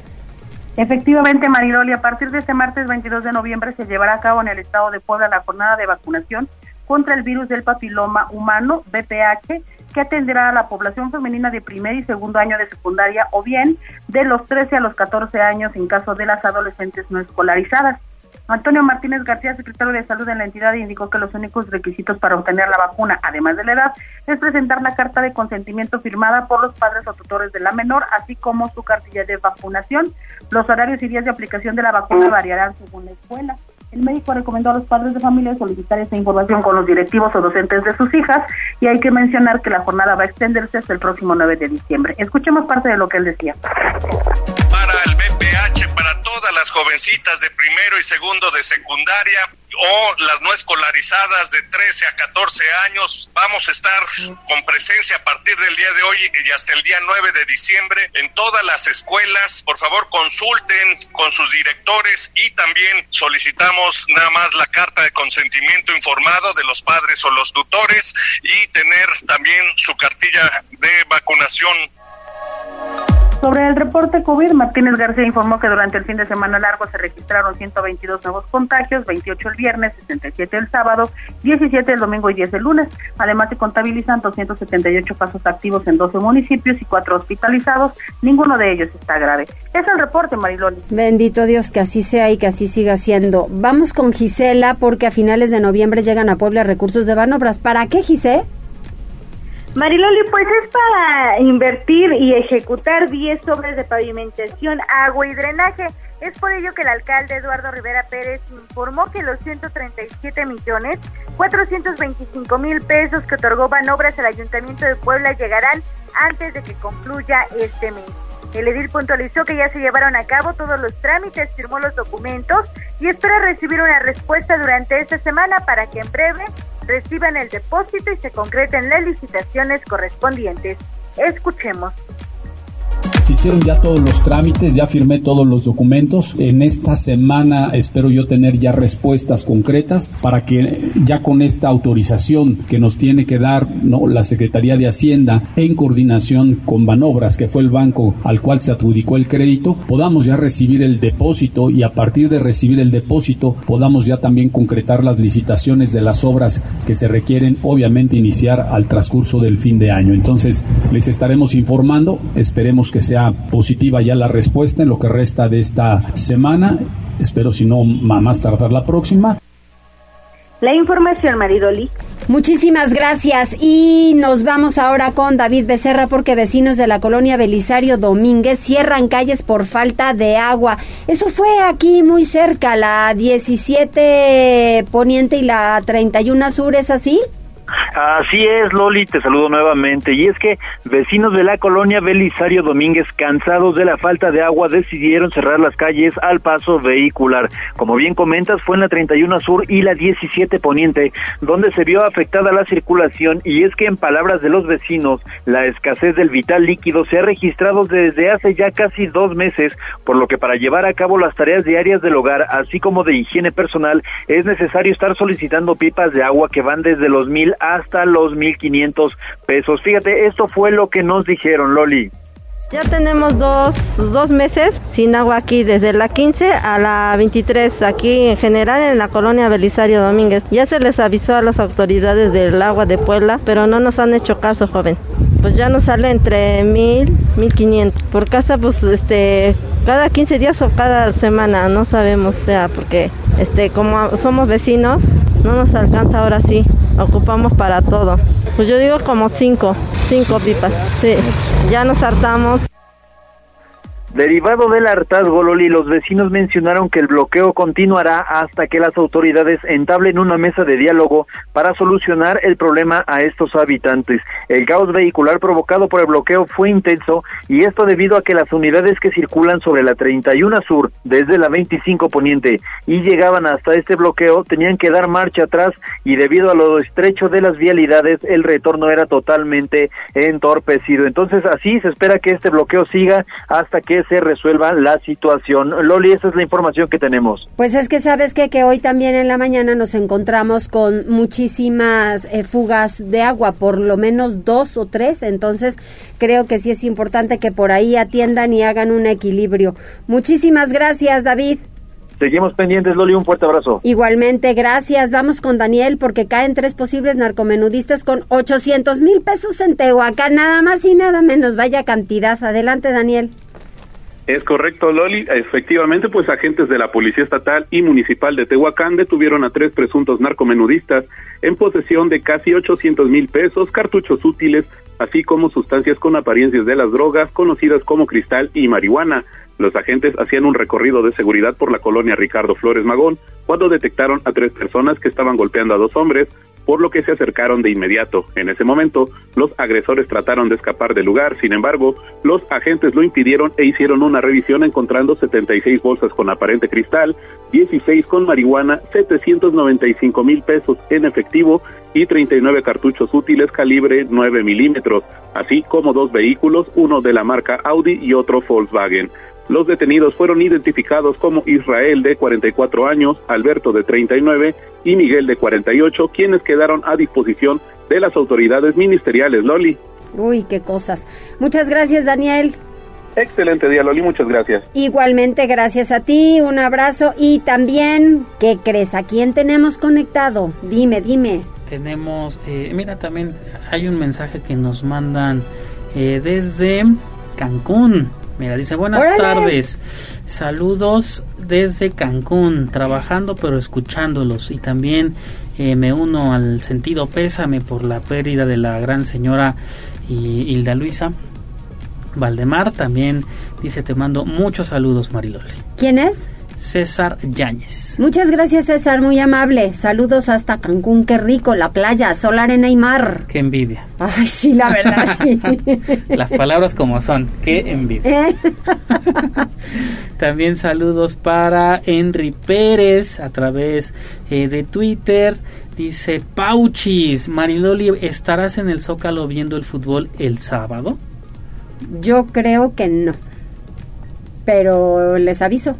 Efectivamente, Mariloli, a partir de este martes 22 de noviembre se llevará a cabo en el estado de Puebla la jornada de vacunación contra el virus del papiloma humano, BPH, que atenderá a la población femenina de primer y segundo año de secundaria o bien de los 13 a los 14 años en caso de las adolescentes no escolarizadas. Antonio Martínez García, secretario de Salud en la entidad, indicó que los únicos requisitos para obtener la vacuna, además de la edad, es presentar la carta de consentimiento firmada por los padres o tutores de la menor, así como su cartilla de vacunación. Los horarios y días de aplicación de la vacuna variarán según la escuela. El médico recomendó a los padres de familia solicitar esta información con los directivos o docentes de sus hijas y hay que mencionar que la jornada va a extenderse hasta el próximo 9 de diciembre. Escuchemos parte de lo que él decía. Las jovencitas de primero y segundo de secundaria o las no escolarizadas de 13 a 14 años. Vamos a estar con presencia a partir del día de hoy y hasta el día 9 de diciembre en todas las escuelas. Por favor, consulten con sus directores y también solicitamos nada más la carta de consentimiento informado de los padres o los tutores y tener también su cartilla de vacunación sobre el reporte COVID, Martínez García informó que durante el fin de semana largo se registraron 122 nuevos contagios, 28 el viernes, 67 el sábado, 17 el domingo y 10 el lunes. Además se contabilizan 278 casos activos en 12 municipios y 4 hospitalizados. Ninguno de ellos está grave. Es el reporte, Mariloli. Bendito Dios, que así sea y que así siga siendo. Vamos con Gisela porque a finales de noviembre llegan a Puebla recursos de Banobras. ¿Para qué, Gisela? Mariloli, pues es para invertir y ejecutar 10 obras de pavimentación, agua y drenaje. Es por ello que el alcalde Eduardo Rivera Pérez informó que los 137 millones 425 mil pesos que otorgó Banobras al Ayuntamiento de Puebla llegarán antes de que concluya este mes. El edil puntualizó que ya se llevaron a cabo todos los trámites, firmó los documentos y espera recibir una respuesta durante esta semana para que en breve reciban el depósito y se concreten las licitaciones correspondientes. Escuchemos. Se hicieron ya todos los trámites, ya firmé todos los documentos. En esta semana espero yo tener ya respuestas concretas para que ya con esta autorización que nos tiene que dar la Secretaría de Hacienda en coordinación con Banobras, que fue el banco al cual se adjudicó el crédito, podamos ya recibir el depósito y a partir de recibir el depósito podamos ya también concretar las licitaciones de las obras que se requieren obviamente iniciar al transcurso del fin de año. Entonces les estaremos informando, esperemos que sea positiva ya la respuesta en lo que resta de esta semana. Espero si no más tardar la próxima. La información, Maridoli. Muchísimas gracias y nos vamos ahora con David Becerra porque vecinos de la colonia Belisario Domínguez cierran calles por falta de agua. Eso fue aquí muy cerca, la 17 Poniente y la 31 Sur, ¿es así? Así es, Loli, te saludo nuevamente. Y es que vecinos de la colonia Belisario Domínguez, cansados de la falta de agua, decidieron cerrar las calles al paso vehicular. Como bien comentas, fue en la 31 Sur y la 17 Poniente, donde se vio afectada la circulación. Y es que, en palabras de los vecinos, la escasez del vital líquido se ha registrado desde hace ya casi dos meses, por lo que para llevar a cabo las tareas diarias del hogar, así como de higiene personal, es necesario estar solicitando pipas de agua que van desde los mil hasta los 1.500 pesos. Fíjate, esto fue lo que nos dijeron, Loli. Ya tenemos dos, dos meses sin agua aquí, desde la 15 a la 23, aquí en general en la colonia Belisario Domínguez. Ya se les avisó a las autoridades del agua de Puebla, pero no nos han hecho caso, joven. Pues ya nos sale entre mil, mil quinientos. Por casa, pues este, cada 15 días o cada semana, no sabemos, o sea, porque este, como somos vecinos, no nos alcanza ahora sí, ocupamos para todo. Pues yo digo como cinco, cinco pipas, sí, ya nos hartamos. Derivado del hartazgo, Loli, los vecinos mencionaron que el bloqueo continuará hasta que las autoridades entablen una mesa de diálogo para solucionar el problema a estos habitantes. El caos vehicular provocado por el bloqueo fue intenso y esto debido a que las unidades que circulan sobre la 31 Sur desde la 25 Poniente y llegaban hasta este bloqueo tenían que dar marcha atrás y debido a lo estrecho de las vialidades el retorno era totalmente entorpecido. Entonces así se espera que este bloqueo siga hasta que se resuelva la situación. Loli, esa es la información que tenemos. Pues es que sabes que, que hoy también en la mañana nos encontramos con muchísimas eh, fugas de agua, por lo menos dos o tres, entonces creo que sí es importante que por ahí atiendan y hagan un equilibrio. Muchísimas gracias, David. Seguimos pendientes, Loli, un fuerte abrazo. Igualmente, gracias. Vamos con Daniel porque caen tres posibles narcomenudistas con 800 mil pesos en Tehuacán, nada más y nada menos. Vaya cantidad. Adelante, Daniel. Es correcto, Loli. Efectivamente, pues agentes de la Policía Estatal y Municipal de Tehuacán detuvieron a tres presuntos narcomenudistas en posesión de casi 800 mil pesos, cartuchos útiles, así como sustancias con apariencias de las drogas conocidas como cristal y marihuana. Los agentes hacían un recorrido de seguridad por la colonia Ricardo Flores Magón cuando detectaron a tres personas que estaban golpeando a dos hombres, por lo que se acercaron de inmediato. En ese momento, los agresores trataron de escapar del lugar, sin embargo, los agentes lo impidieron e hicieron una revisión encontrando 76 bolsas con aparente cristal, 16 con marihuana, 795 mil pesos en efectivo y 39 cartuchos útiles calibre 9 milímetros, así como dos vehículos, uno de la marca Audi y otro Volkswagen. Los detenidos fueron identificados como Israel de 44 años, Alberto de 39 y Miguel de 48, quienes quedaron a disposición de las autoridades ministeriales. Loli. Uy, qué cosas. Muchas gracias, Daniel. Excelente día, Loli, muchas gracias. Igualmente, gracias a ti, un abrazo y también, ¿qué crees? ¿A quién tenemos conectado? Dime, dime. Tenemos, eh, mira, también hay un mensaje que nos mandan eh, desde Cancún. Mira, dice buenas tardes, saludos desde Cancún, trabajando pero escuchándolos y también eh, me uno al sentido pésame por la pérdida de la gran señora Hilda Luisa Valdemar. También dice te mando muchos saludos Marilole. ¿Quién es? César Yáñez. Muchas gracias César, muy amable. Saludos hasta Cancún, qué rico, la playa, sol, arena y mar. Qué envidia. Ay, sí, la verdad, sí. Las palabras como son, qué envidia. ¿Eh? También saludos para Henry Pérez a través eh, de Twitter. Dice Pauchis, Mariloli, ¿estarás en el Zócalo viendo el fútbol el sábado? Yo creo que no. Pero les aviso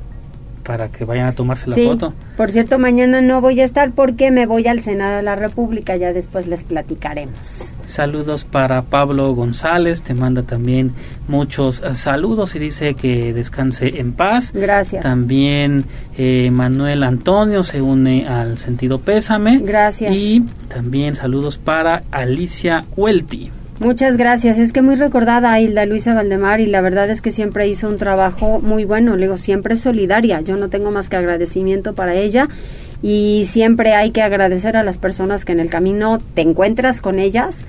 para que vayan a tomarse la foto. Por cierto, mañana no voy a estar porque me voy al Senado de la República, ya después les platicaremos. Saludos para Pablo González, te manda también muchos saludos y dice que descanse en paz. Gracias. También eh, Manuel Antonio se une al sentido pésame. Gracias. Y también saludos para Alicia Huelti. Muchas gracias. Es que muy recordada Hilda Luisa Valdemar y la verdad es que siempre hizo un trabajo muy bueno. Le digo, siempre solidaria. Yo no tengo más que agradecimiento para ella y siempre hay que agradecer a las personas que en el camino te encuentras con ellas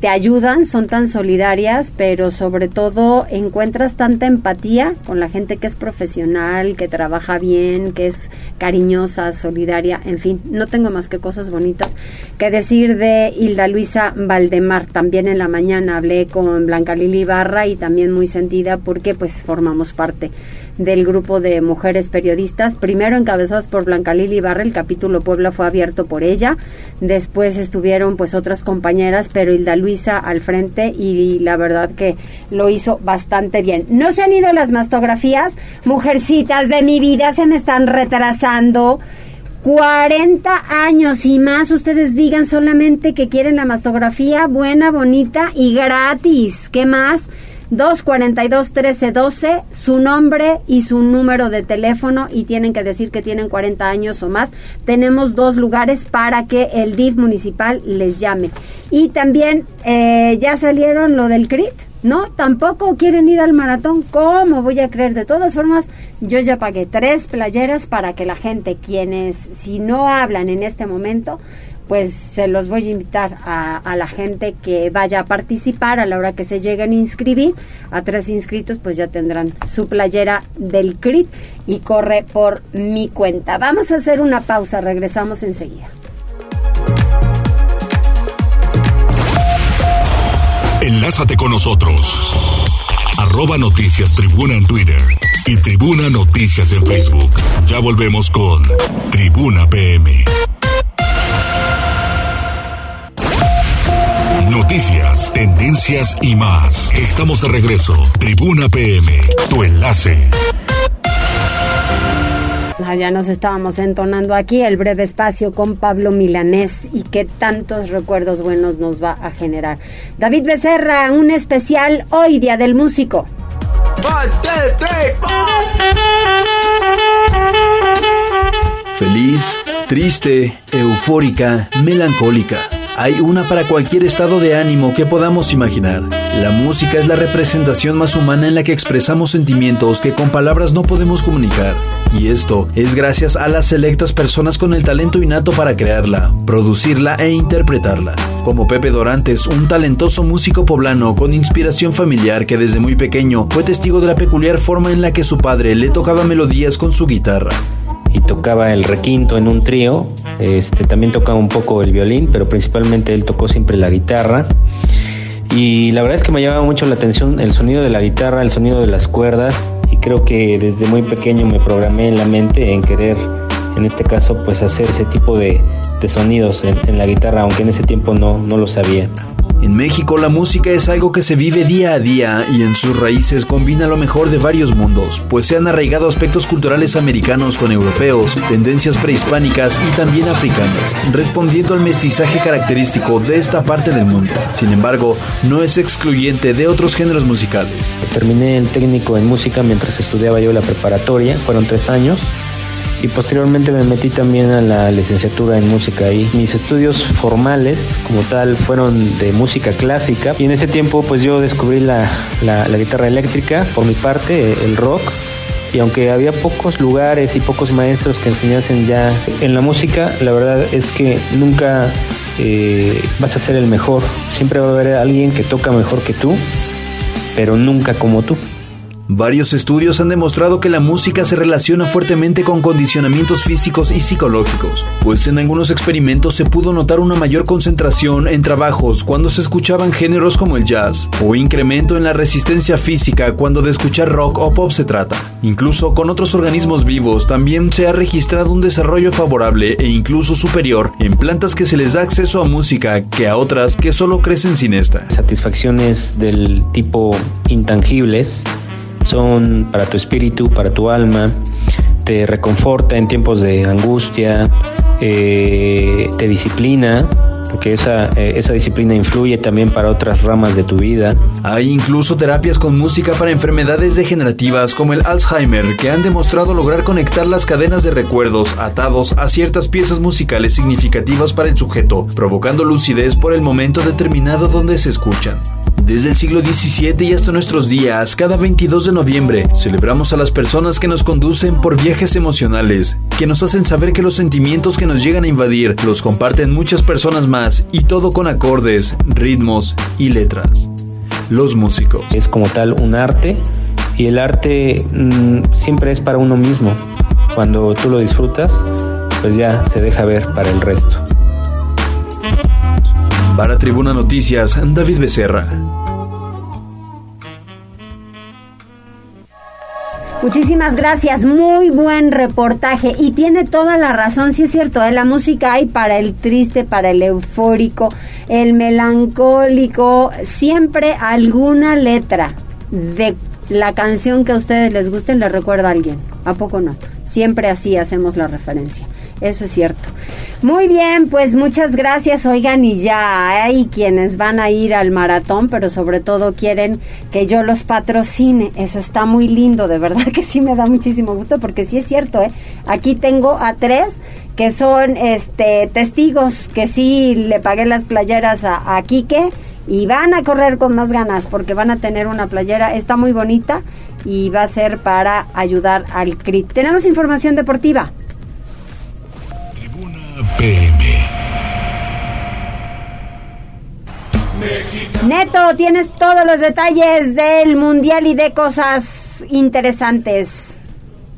te ayudan, son tan solidarias, pero sobre todo encuentras tanta empatía con la gente que es profesional, que trabaja bien, que es cariñosa, solidaria, en fin, no tengo más que cosas bonitas que decir de Hilda Luisa Valdemar. También en la mañana hablé con Blanca Lili Barra y también muy sentida porque pues formamos parte del grupo de mujeres periodistas, primero encabezados por Blanca Lili Barra, el capítulo Puebla fue abierto por ella, después estuvieron pues otras compañeras, pero Hilda Luisa al frente y la verdad que lo hizo bastante bien. No se han ido las mastografías, mujercitas de mi vida se me están retrasando. 40 años y más, ustedes digan solamente que quieren la mastografía buena, bonita y gratis. ¿Qué más? 242 1312, su nombre y su número de teléfono y tienen que decir que tienen 40 años o más. Tenemos dos lugares para que el DIF municipal les llame. Y también eh, ya salieron lo del CRIT. No, tampoco quieren ir al maratón. ¿Cómo voy a creer? De todas formas, yo ya pagué tres playeras para que la gente, quienes si no hablan en este momento, pues se los voy a invitar a, la gente que vaya a participar a la hora que se lleguen a inscribir. A tres inscritos pues ya tendrán su playera del CRIT y corre por mi cuenta. Vamos a hacer una pausa, regresamos enseguida. Enlázate con nosotros. Arroba Noticias Tribuna en Twitter y Tribuna Noticias en Facebook. Ya volvemos con Tribuna PM. Noticias, tendencias y más. Estamos de regreso. Tribuna PM, tu enlace. Ah, ya nos estábamos entonando aquí el breve espacio con Pablo Milanés y qué tantos recuerdos buenos nos va a generar. David Becerra, un especial hoy, Día del Músico. Feliz, triste, eufórica, melancólica hay una para cualquier estado de ánimo que podamos imaginar. La música es la representación más humana en la que expresamos sentimientos que con palabras no podemos comunicar. Y esto es gracias a las selectas personas con el talento innato para crearla, producirla e interpretarla. Como Pepe Dorantes, un talentoso músico poblano con inspiración familiar que desde muy pequeño fue testigo de la peculiar forma en la que su padre le tocaba melodías con su guitarra. Y tocaba el requinto en un trío. Este, también tocaba un poco el violín, pero principalmente él tocó siempre la guitarra. Y la verdad es que me llamaba mucho la atención el sonido de la guitarra, el sonido de las cuerdas y creo que desde muy pequeño me programé en la mente en querer, en este caso, pues hacer ese tipo de, sonidos en, en, la guitarra, aunque en ese tiempo no, no lo sabía. En México la música es algo que se vive día a día y en sus raíces combina lo mejor de varios mundos, pues se han arraigado aspectos culturales americanos con europeos, tendencias prehispánicas y también africanas, respondiendo al mestizaje característico de esta parte del mundo. Sin embargo, no es excluyente de otros géneros musicales. Terminé el técnico en música mientras estudiaba yo la preparatoria, fueron tres años y posteriormente me metí también a la licenciatura en música y mis estudios formales como tal fueron de música clásica y en ese tiempo pues yo descubrí la, la, guitarra eléctrica por mi parte, el rock y aunque había pocos lugares y pocos maestros que enseñasen ya en la música, la verdad es que nunca eh, vas a ser el mejor. Siempre va a haber alguien que toca mejor que tú, pero nunca como tú. Varios estudios han demostrado que la música se relaciona fuertemente con condicionamientos físicos y psicológicos, pues en algunos experimentos se pudo notar una mayor concentración en trabajos cuando se escuchaban géneros como el jazz, o incremento en la resistencia física cuando de escuchar rock o pop se trata. Incluso con otros organismos vivos también se ha registrado un desarrollo favorable e incluso superior en plantas que se les da acceso a música que a otras que solo crecen sin esta. Satisfacciones del tipo intangibles son para tu espíritu, para tu alma, te reconforta en tiempos de angustia, eh, te disciplina, porque esa, eh, esa disciplina influye también para otras ramas de tu vida. Hay incluso terapias con música para enfermedades degenerativas como el Alzheimer que han demostrado lograr conectar las cadenas de recuerdos atados a ciertas piezas musicales significativas para el sujeto, provocando lucidez por el momento determinado donde se escuchan. Desde el siglo XVII y hasta nuestros días, cada 22 de noviembre, celebramos a las personas que nos conducen por viajes emocionales, que nos hacen saber que los sentimientos que nos llegan a invadir los comparten muchas personas más y todo con acordes, ritmos y letras. Los músicos. Es como tal un arte y el arte mm, siempre es para uno mismo. Cuando tú lo disfrutas, pues ya se deja ver para el resto. Para Tribuna Noticias, David Becerra. Muchísimas gracias, muy buen reportaje y tiene toda la razón, sí es cierto, ¿eh? la música hay para el triste, para el eufórico, el melancólico, siempre alguna letra de la canción que a ustedes les guste le recuerda a alguien, ¿a poco no? Siempre así hacemos la referencia. Eso es cierto. Muy bien, pues muchas gracias. Oigan, y ya hay quienes van a ir al maratón, pero sobre todo quieren que yo los patrocine. Eso está muy lindo, de verdad que sí me da muchísimo gusto, porque sí es cierto, ¿eh? Aquí tengo a tres que son este testigos que sí le pagué las playeras a, a Quique y van a correr con más ganas porque van a tener una playera, está muy bonita y va a ser para ayudar al CRIT. Tenemos información deportiva. Neto, tienes todos los detalles del mundial y de cosas interesantes.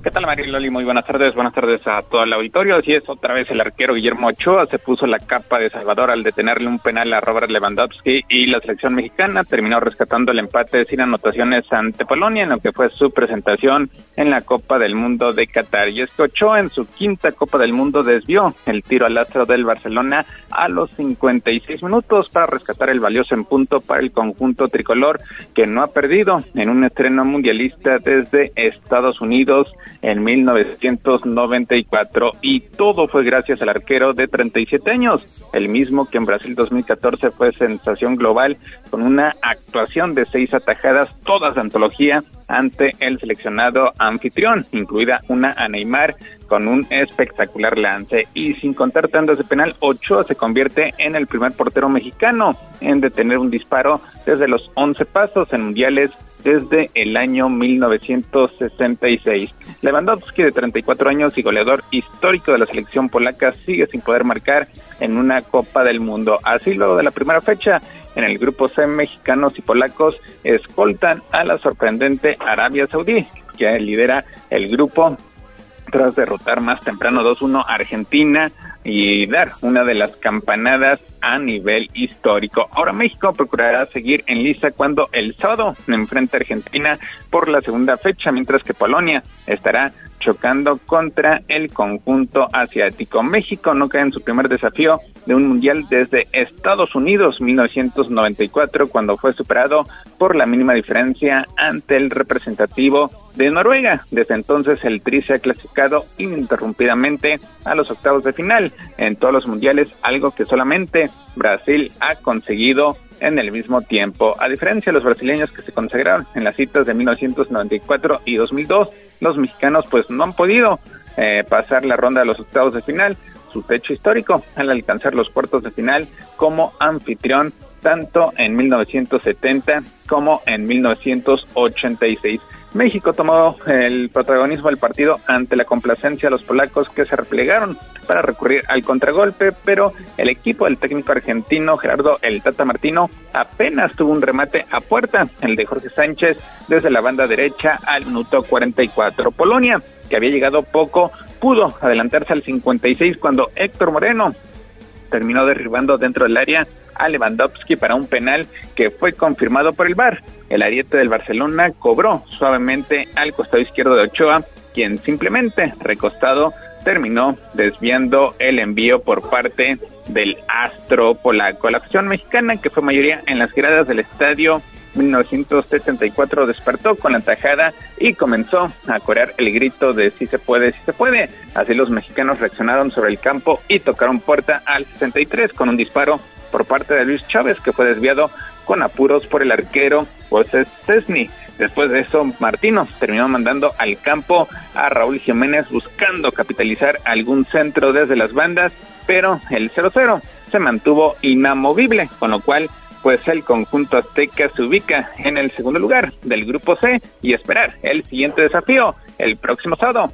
¿Qué tal, Mariloli? Muy buenas tardes. Buenas tardes a todo el auditorio. Así es, otra vez el arquero Guillermo Ochoa se puso la capa de Salvador al detenerle un penal a Robert Lewandowski y la selección mexicana terminó rescatando el empate sin anotaciones ante Polonia en lo que fue su presentación en la Copa del Mundo de Qatar. Y es que Ochoa en su quinta Copa del Mundo desvió el tiro al astro del Barcelona a los 56 minutos para rescatar el valioso en punto para el conjunto tricolor que no ha perdido en un estreno mundialista desde Estados Unidos en 1994 y todo fue gracias al arquero de 37 años, el mismo que en Brasil 2014 fue sensación global con una actuación de seis atajadas, todas de antología ante el seleccionado anfitrión, incluida una a Neymar con un espectacular lance y sin contar tandas de penal, Ochoa se convierte en el primer portero mexicano en detener un disparo desde los 11 pasos en mundiales desde el año 1966. Lewandowski, de 34 años y goleador histórico de la selección polaca, sigue sin poder marcar en una Copa del Mundo. Así luego de la primera fecha, en el grupo C, mexicanos y polacos escoltan a la sorprendente Arabia Saudí, que lidera el grupo tras derrotar más temprano 2-1 a Argentina y dar una de las campanadas a nivel histórico. Ahora México procurará seguir en lista cuando el sábado enfrente a Argentina por la segunda fecha, mientras que Polonia estará chocando contra el conjunto asiático. México no cae en su primer desafío de un mundial desde Estados Unidos 1994 cuando fue superado por la mínima diferencia ante el representativo de Noruega. Desde entonces el Tri se ha clasificado ininterrumpidamente a los octavos de final en todos los mundiales, algo que solamente Brasil ha conseguido en el mismo tiempo. A diferencia de los brasileños que se consagraron en las citas de 1994 y 2002, los mexicanos pues no han podido eh, pasar la ronda de los octavos de final, su techo histórico al alcanzar los cuartos de final como anfitrión tanto en 1970 como en 1986. México tomó el protagonismo del partido ante la complacencia de los polacos que se replegaron para recurrir al contragolpe, pero el equipo del técnico argentino Gerardo El Tata Martino apenas tuvo un remate a puerta, el de Jorge Sánchez desde la banda derecha al minuto 44. Polonia, que había llegado poco, pudo adelantarse al 56 cuando Héctor Moreno terminó derribando dentro del área a Lewandowski para un penal que fue confirmado por el VAR. El ariete del Barcelona cobró suavemente al costado izquierdo de Ochoa, quien simplemente recostado terminó desviando el envío por parte del astro polaco. La acción mexicana, que fue mayoría en las gradas del estadio 1974 despertó con la tajada y comenzó a corear el grito de si se puede, si se puede. Así los mexicanos reaccionaron sobre el campo y tocaron puerta al 63 con un disparo por parte de Luis Chávez que fue desviado con apuros por el arquero José Cesny. Después de eso, Martino terminó mandando al campo a Raúl Jiménez buscando capitalizar algún centro desde las bandas, pero el 0-0 se mantuvo inamovible, con lo cual pues el conjunto azteca se ubica en el segundo lugar del grupo C y esperar el siguiente desafío el próximo sábado.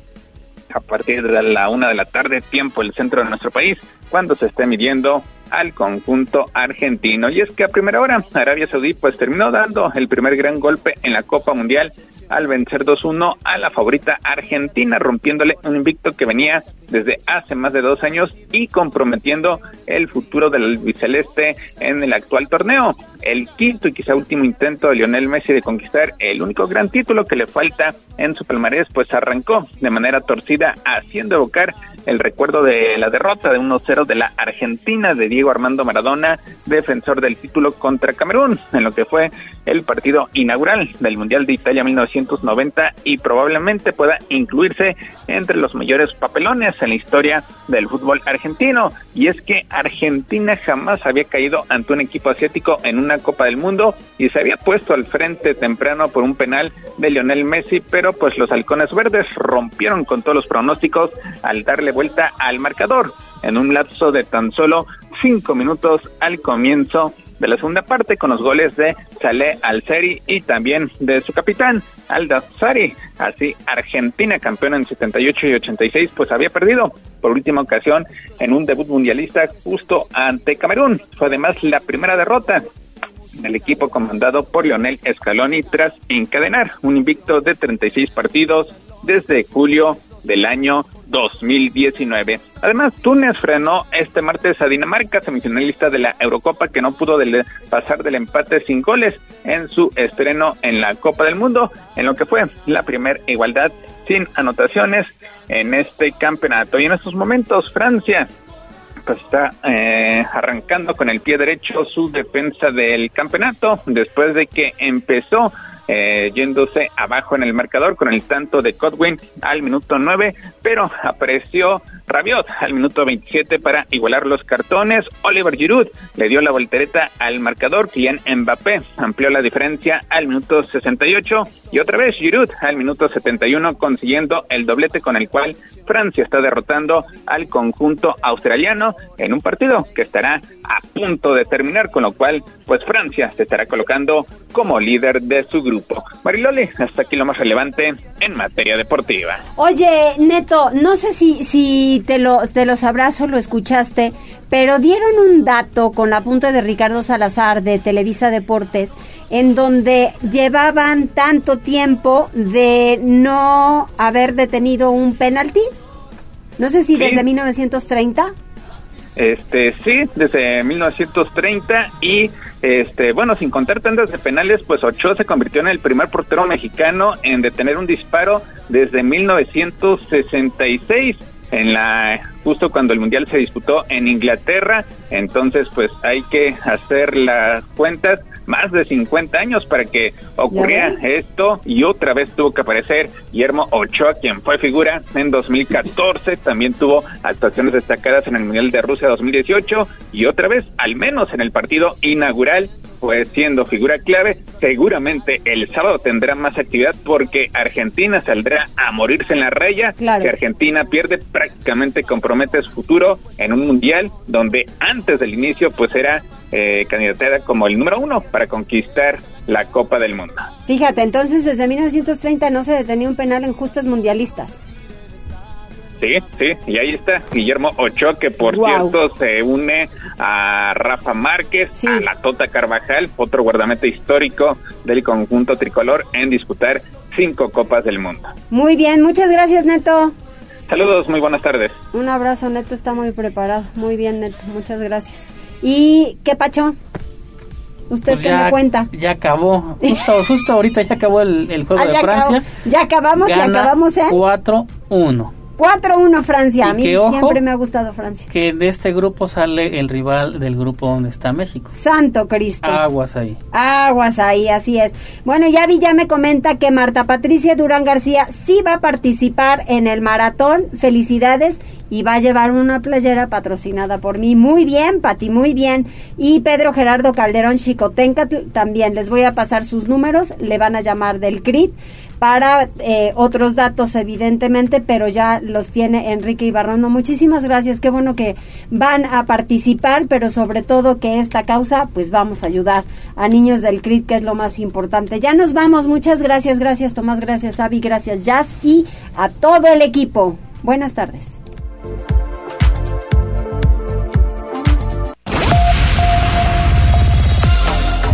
A partir de la una de la tarde, tiempo el centro de nuestro país, cuando se esté midiendo al conjunto argentino. Y es que a primera hora Arabia Saudí pues terminó dando el primer gran golpe en la Copa Mundial al vencer 2-1 a la favorita Argentina, rompiéndole un invicto que venía desde hace más de dos años y comprometiendo el futuro del biceleste en el actual torneo. El quinto y quizá último intento de Lionel Messi de conquistar el único gran título que le falta en su palmarés, pues arrancó de manera torcida haciendo evocar el recuerdo de la derrota de 1-0 de la Argentina de Diego Armando Maradona, defensor del título contra Camerún, en lo que fue el partido inaugural del Mundial de Italia 1990 y probablemente pueda incluirse entre los mayores papelones en la historia del fútbol argentino. Y es que Argentina jamás había caído ante un equipo asiático en una Copa del Mundo y se había puesto al frente temprano por un penal de Lionel Messi, pero pues los halcones verdes rompieron con todos los pronósticos al darle vuelta al marcador en un lapso de tan solo cinco minutos al comienzo de la segunda parte con los goles de Saleh Al-Seri y también de su capitán Alda Sari. Así, Argentina, campeona en 78 y 86, pues había perdido por última ocasión en un debut mundialista justo ante Camerún. Fue además la primera derrota del equipo comandado por Lionel Scaloni tras encadenar un invicto de 36 partidos desde julio del año 2019. Además, Túnez frenó este martes a Dinamarca, semifinalista de la Eurocopa, que no pudo pasar del empate sin goles en su estreno en la Copa del Mundo, en lo que fue la primera igualdad sin anotaciones en este campeonato. Y en estos momentos, Francia está eh, arrancando con el pie derecho su defensa del campeonato después de que empezó eh, yéndose abajo en el marcador con el tanto de Codwin al minuto 9, pero apareció Rabiot al minuto 27 para igualar los cartones. Oliver Giroud le dio la voltereta al marcador. Kylian Mbappé amplió la diferencia al minuto 68 y otra vez Giroud al minuto 71 consiguiendo el doblete con el cual Francia está derrotando al conjunto australiano en un partido que estará a punto de terminar, con lo cual pues Francia se estará colocando como líder de su grupo. Mariloli, hasta aquí lo más relevante en materia deportiva. Oye, Neto, no sé si, si te lo te los abrazo, lo escuchaste, pero dieron un dato con la punta de Ricardo Salazar de Televisa Deportes en donde llevaban tanto tiempo de no haber detenido un penalti. No sé si desde 1930. Este, sí, desde 1930 y este, bueno, sin contar tandas de penales, pues Ochoa se convirtió en el primer portero mexicano en detener un disparo desde 1966 en la justo cuando el mundial se disputó en Inglaterra, entonces pues hay que hacer las cuentas más de 50 años para que ocurriera esto y otra vez tuvo que aparecer Guillermo Ochoa, quien fue figura en 2014, también tuvo actuaciones destacadas en el Mundial de Rusia 2018 y otra vez, al menos en el partido inaugural, pues siendo figura clave, seguramente el sábado tendrá más actividad porque Argentina saldrá a morirse en la raya, que Argentina pierde prácticamente compromete su futuro en un mundial donde antes del inicio pues era eh, candidatada como el número uno para conquistar la Copa del Mundo. Fíjate, entonces desde 1930 no se detenía un penal en justas mundialistas. Sí, sí, y ahí está Guillermo Ochoa, que por cierto se une a Rafa Márquez, a la Tota Carvajal, otro guardameta histórico del conjunto tricolor en disputar cinco Copas del Mundo. Muy bien, muchas gracias Neto. Saludos, muy buenas tardes. Un abrazo, Neto está muy preparado. Muy bien, Neto, muchas gracias. ¿Y qué pacho? ¿Usted Pues qué ya- me cuenta? Ya acabó. Justo, justo ahorita ya acabó el, el juego Ah, de Francia. acabó. Ya acabamos y Gana acabamos en 4-1. 4-1 Francia. A mí que, ojo, siempre me ha gustado Francia. Que de este grupo sale el rival del grupo donde está México. Santo Cristo. Aguas ahí. Aguas ahí, así es. Bueno, ya vi, ya me comenta que Marta Patricia Durán García sí va a participar en el maratón. Felicidades. Y va a llevar una playera patrocinada por mí. Muy bien, Pati, muy bien. Y Pedro Gerardo Calderón Chicotencatl también. Les voy a pasar sus números. Le van a llamar del CRIT para eh, otros datos, evidentemente, pero ya los tiene Enrique Ibarrono. Muchísimas gracias. Qué bueno que van a participar, pero sobre todo que esta causa, pues vamos a ayudar a niños del CRIT, que es lo más importante. Ya nos vamos. Muchas gracias. Gracias, Tomás. Gracias, Avi. Gracias, Jazz. Y a todo el equipo. Buenas tardes.